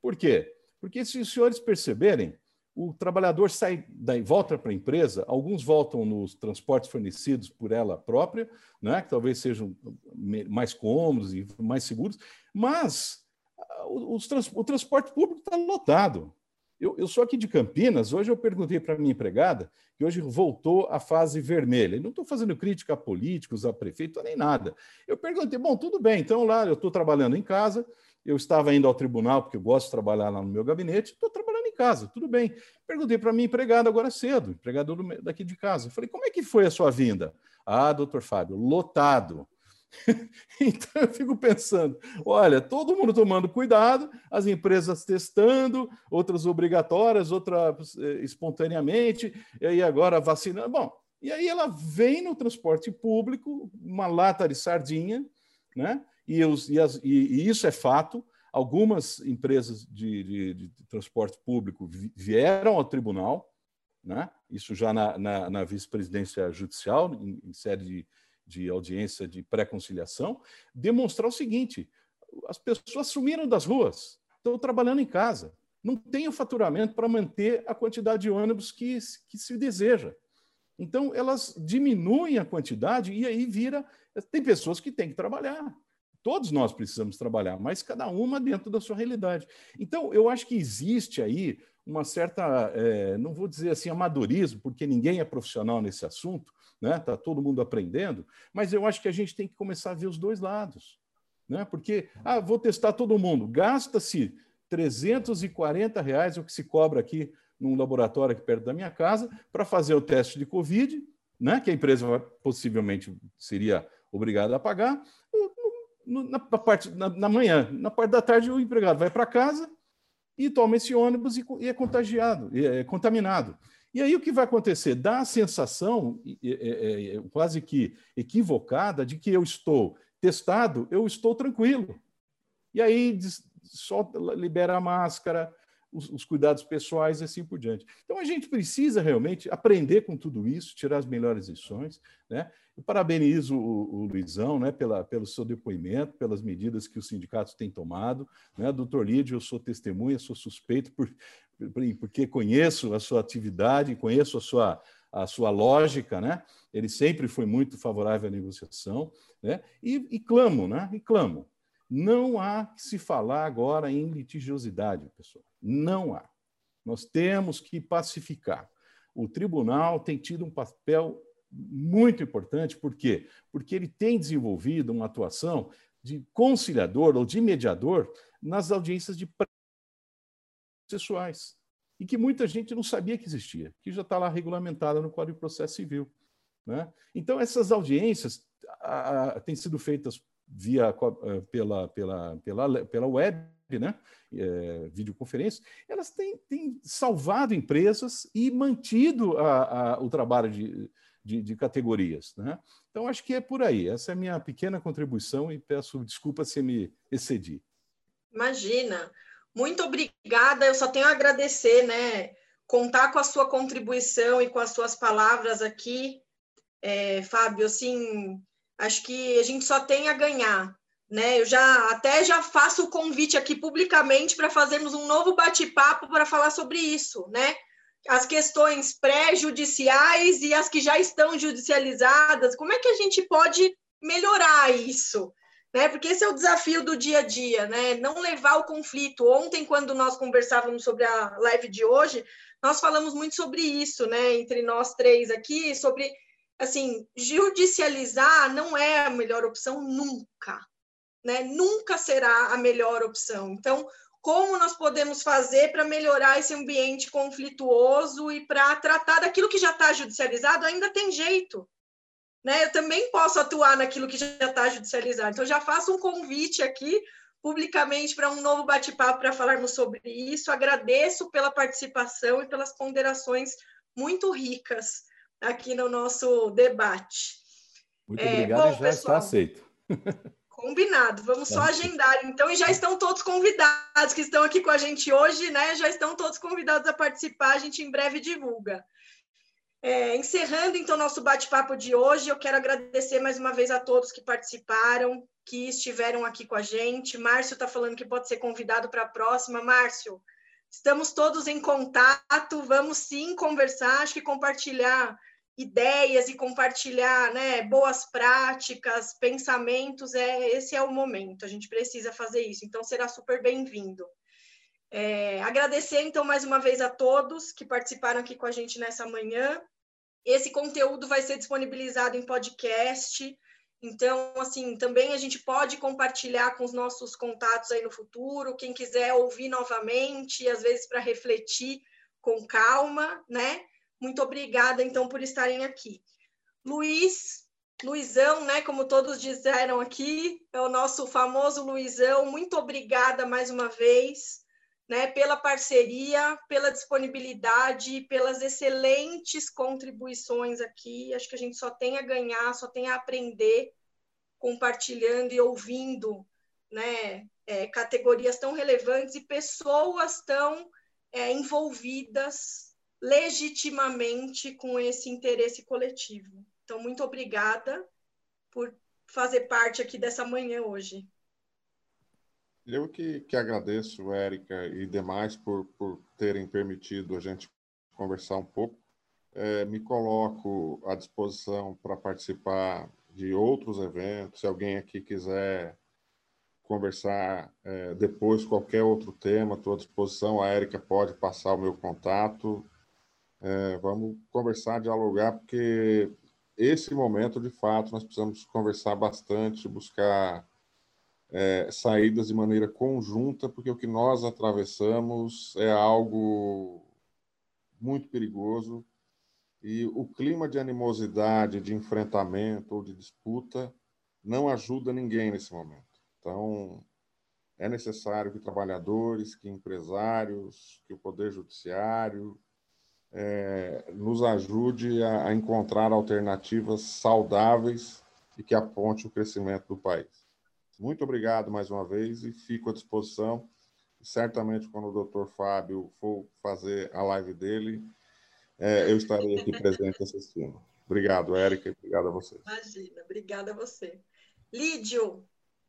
Por quê? Porque se os senhores perceberem, o trabalhador sai daí, volta para a empresa, alguns voltam nos transportes fornecidos por ela própria, né, que talvez sejam mais cômodos e mais seguros, mas o, o transporte público está lotado. Eu, eu, sou aqui de Campinas, hoje eu perguntei para minha empregada, que hoje voltou à fase vermelha. Não estou fazendo crítica a políticos, a prefeito, nem nada. Eu perguntei, bom, tudo bem, então lá eu estou trabalhando em casa, eu estava indo ao tribunal, porque eu gosto de trabalhar lá no meu gabinete, estou trabalhando em casa, tudo bem. Perguntei para minha empregada agora cedo, empregada daqui de casa. Falei, como é que foi a sua vinda? Ah, doutor Fábio, lotado. então eu fico pensando: olha, todo mundo tomando cuidado, as empresas testando, outras obrigatórias, outras eh, espontaneamente, e agora vacinando. Bom, e aí ela vem no transporte público, uma lata de sardinha, né? E, os, e, as, e, e isso é fato. Algumas empresas de, de, de transporte público vieram ao tribunal, né? isso já na, na, na vice-presidência judicial, em, em de de audiência de pré-conciliação, demonstrar o seguinte: as pessoas sumiram das ruas, estão trabalhando em casa, não tem o faturamento para manter a quantidade de ônibus que, que se deseja. Então, elas diminuem a quantidade e aí vira. Tem pessoas que têm que trabalhar. Todos nós precisamos trabalhar, mas cada uma dentro da sua realidade. Então, eu acho que existe aí uma certa, é, não vou dizer assim, amadorismo, porque ninguém é profissional nesse assunto, né? Está todo mundo aprendendo, mas eu acho que a gente tem que começar a ver os dois lados. Né? Porque, ah, vou testar todo mundo, gasta-se 340 reais, é o que se cobra aqui num laboratório aqui perto da minha casa, para fazer o teste de Covid, né? que a empresa possivelmente seria obrigada a pagar, na, parte, na, na manhã. Na parte da tarde, o empregado vai para casa e toma esse ônibus e, e é contagiado, é, é contaminado. E aí o que vai acontecer? Dá a sensação, é, é, quase que equivocada, de que eu estou testado, eu estou tranquilo. E aí só libera a máscara, os, os, cuidados pessoais e assim por diante. Então a gente precisa realmente aprender com tudo isso, tirar as melhores lições. Né? Eu parabenizo o, o Luizão né, pela, pelo seu depoimento, pelas medidas que os sindicatos têm tomado. Né? Doutor Lídio, eu sou testemunha, sou suspeito por, porque conheço a sua atividade, conheço a sua, a sua lógica, né? Ele sempre foi muito favorável à negociação, né? E, e clamo, né? E clamo. Não há que se falar agora em litigiosidade, pessoal. Não há. Nós temos que pacificar. O tribunal tem tido um papel muito importante, por quê? Porque ele tem desenvolvido uma atuação de conciliador ou de mediador nas audiências de processuais e que muita gente não sabia que existia, que já está lá regulamentada no Código de Processo Civil. Né? Então, essas audiências a, a, têm sido feitas via eh, pela, pela, pela, pela web, né? É, videoconferência, elas têm, têm, salvado empresas e mantido a, a, o trabalho de, de, de, categorias. Né? Então, acho que é por aí. Essa é a minha pequena contribuição e peço desculpa se me excedi. Imagina. Muito obrigada. Eu só tenho a agradecer, né? Contar com a sua contribuição e com as suas palavras aqui, é, Fábio. Assim, acho que a gente só tem a ganhar. Né, eu já até já faço o convite aqui publicamente para fazermos um novo bate-papo para falar sobre isso, né? As questões pré-judiciais e as que já estão judicializadas, como é que a gente pode melhorar isso? Né? Porque esse é o desafio do dia a dia, né? Não levar o conflito. Ontem, quando nós conversávamos sobre a live de hoje, nós falamos muito sobre isso, né? Entre nós três aqui, sobre assim, judicializar não é a melhor opção nunca, né? Nunca será a melhor opção. Então, como nós podemos fazer para melhorar esse ambiente conflituoso e para tratar daquilo que já está judicializado? Ainda tem jeito, né? Eu também posso atuar naquilo que já está judicializado. Então, já faço um convite aqui publicamente para um novo bate-papo para falarmos sobre isso. Agradeço pela participação e pelas ponderações muito ricas aqui no nosso debate. Muito é, obrigado, bom, já pessoal, está aceito. Combinado, vamos só agendar. Então, e já estão todos convidados que estão aqui com a gente hoje, né? Já estão todos convidados a participar, a gente em breve divulga. É, encerrando então nosso bate-papo de hoje, eu quero agradecer mais uma vez a todos que participaram, que estiveram aqui com a gente. Márcio está falando que pode ser convidado para a próxima. Márcio, estamos todos em contato, vamos sim conversar, acho que compartilhar ideias e compartilhar né, boas práticas, pensamentos, é esse é o momento, a gente precisa fazer isso, então será super bem-vindo. É, agradecer, então, mais uma vez a todos que participaram aqui com a gente nessa manhã. Esse conteúdo vai ser disponibilizado em podcast. Então, assim, também a gente pode compartilhar com os nossos contatos aí no futuro. Quem quiser ouvir novamente, às vezes para refletir com calma, né? Muito obrigada, então, por estarem aqui. Luiz, Luizão, né? Como todos disseram aqui, é o nosso famoso Luizão. Muito obrigada mais uma vez né, pela parceria, pela disponibilidade, pelas excelentes contribuições aqui. Acho que a gente só tem a ganhar, só tem a aprender compartilhando e ouvindo né, é, categorias tão relevantes e pessoas tão é, envolvidas legitimamente com esse interesse coletivo. Então, muito obrigada por fazer parte aqui dessa manhã hoje. Eu que, que agradeço, Érica e demais, por, por terem permitido a gente conversar um pouco. é, me coloco à disposição para participar de outros eventos. Se alguém aqui quiser conversar é, depois qualquer outro tema, estou à disposição. A Érica pode passar o meu contato. É, vamos conversar, dialogar, porque esse momento, de fato, nós precisamos conversar bastante, buscar é, saídas de maneira conjunta, porque o que nós atravessamos é algo muito perigoso e o clima de animosidade, de enfrentamento ou de disputa não ajuda ninguém nesse momento. Então, é necessário que trabalhadores, que empresários, que o Poder Judiciário é, nos ajude a, a encontrar alternativas saudáveis e que aponte o crescimento do país. Muito obrigado mais uma vez e fico à disposição. Certamente, quando o doutor Fábio for fazer a live dele, é, eu estarei aqui presente assistindo. Obrigado, Érica, obrigado a você. Imagina, obrigada a você. Lídio,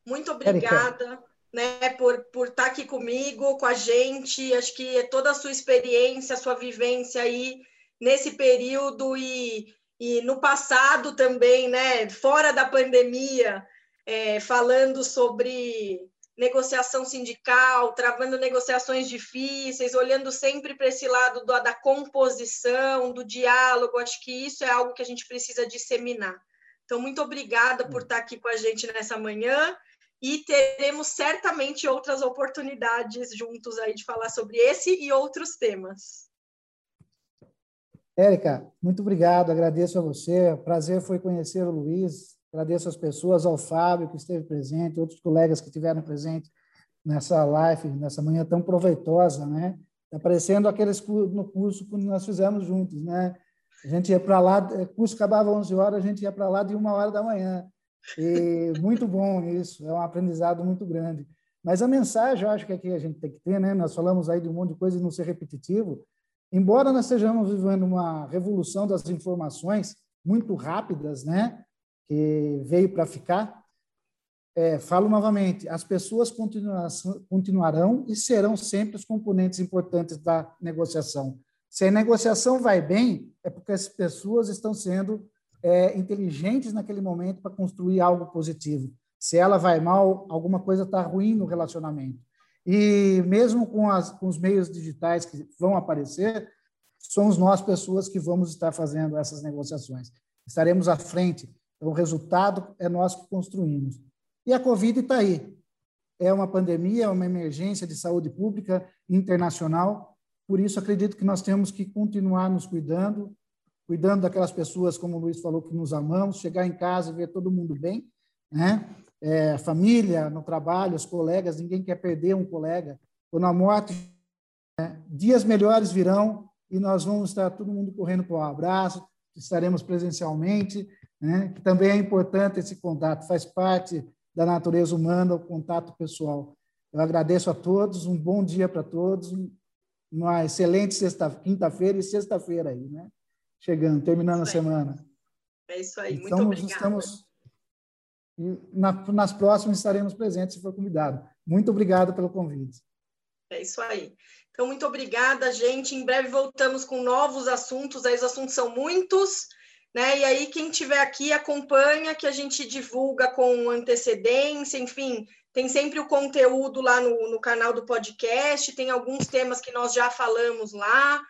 muito obrigada né, por, por estar aqui comigo, com a gente. Acho que é toda a sua experiência, a sua vivência aí nesse período e, e no passado também, né, fora da pandemia, é, falando sobre negociação sindical, travando negociações difíceis, olhando sempre para esse lado do, da composição, do diálogo. Acho que isso é algo que a gente precisa disseminar. Então, muito obrigada por estar aqui com a gente nessa manhã e teremos certamente outras oportunidades juntos aí de falar sobre esse e outros temas. Érica, muito obrigado, agradeço a você. O prazer foi conhecer o Luiz, Agradeço às pessoas, ao Fábio, que esteve presente, outros colegas que estiveram presentes nessa live, nessa manhã tão proveitosa, né? Está parecendo aqueles no curso que nós fizemos juntos, né? A gente ia para lá, o curso acabava às 11 horas, a gente ia para lá de uma hora da manhã. E muito bom isso, é um aprendizado muito grande. Mas a mensagem, eu acho que aqui a gente tem que ter, né? Nós falamos aí de um monte de coisa e não ser repetitivo. Embora nós estejamos vivendo uma revolução das informações muito rápidas, né? que veio para ficar. É, falo novamente, as pessoas continuarão e serão sempre os componentes importantes da negociação. Se a negociação vai bem, é porque as pessoas estão sendo é, inteligentes naquele momento para construir algo positivo. Se ela vai mal, alguma coisa está ruim no relacionamento. E mesmo com, as, com os meios digitais que vão aparecer, somos nós, pessoas, que vamos estar fazendo essas negociações. Estaremos à frente o resultado é nós que construímos. E a Covid está aí. É uma pandemia, é uma emergência de saúde pública internacional. Por isso, acredito que nós temos que continuar nos cuidando, cuidando daquelas pessoas, como o Luiz falou, que nos amamos, chegar em casa e ver todo mundo bem, né? É, família, no trabalho, os colegas, ninguém quer perder um colega. Quando a morte, né? dias melhores virão e nós vamos estar todo mundo correndo para o abraço, estaremos presencialmente, né? que também é importante esse contato, faz parte da natureza humana o contato pessoal. Eu agradeço a todos, um bom dia para todos, uma excelente sexta, quinta-feira e sexta-feira aí, né? Chegando, terminando a semana. É isso aí, então, muito obrigada. Estamos, na, nas próximas estaremos presentes se for convidado. Muito obrigado pelo convite. É isso aí. Então, muito obrigada, gente. Em breve voltamos com novos assuntos. Aí os assuntos são muitos né? E aí, quem tiver aqui acompanha, que a gente divulga com antecedência, enfim, tem sempre o conteúdo lá no, no canal do podcast, tem alguns temas que nós já falamos lá.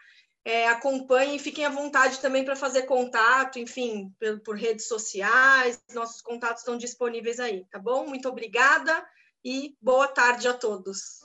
É, acompanhem fiquem à vontade também para fazer contato, enfim, por, por redes sociais, nossos contatos estão disponíveis aí, tá bom? Muito obrigada e boa tarde a todos.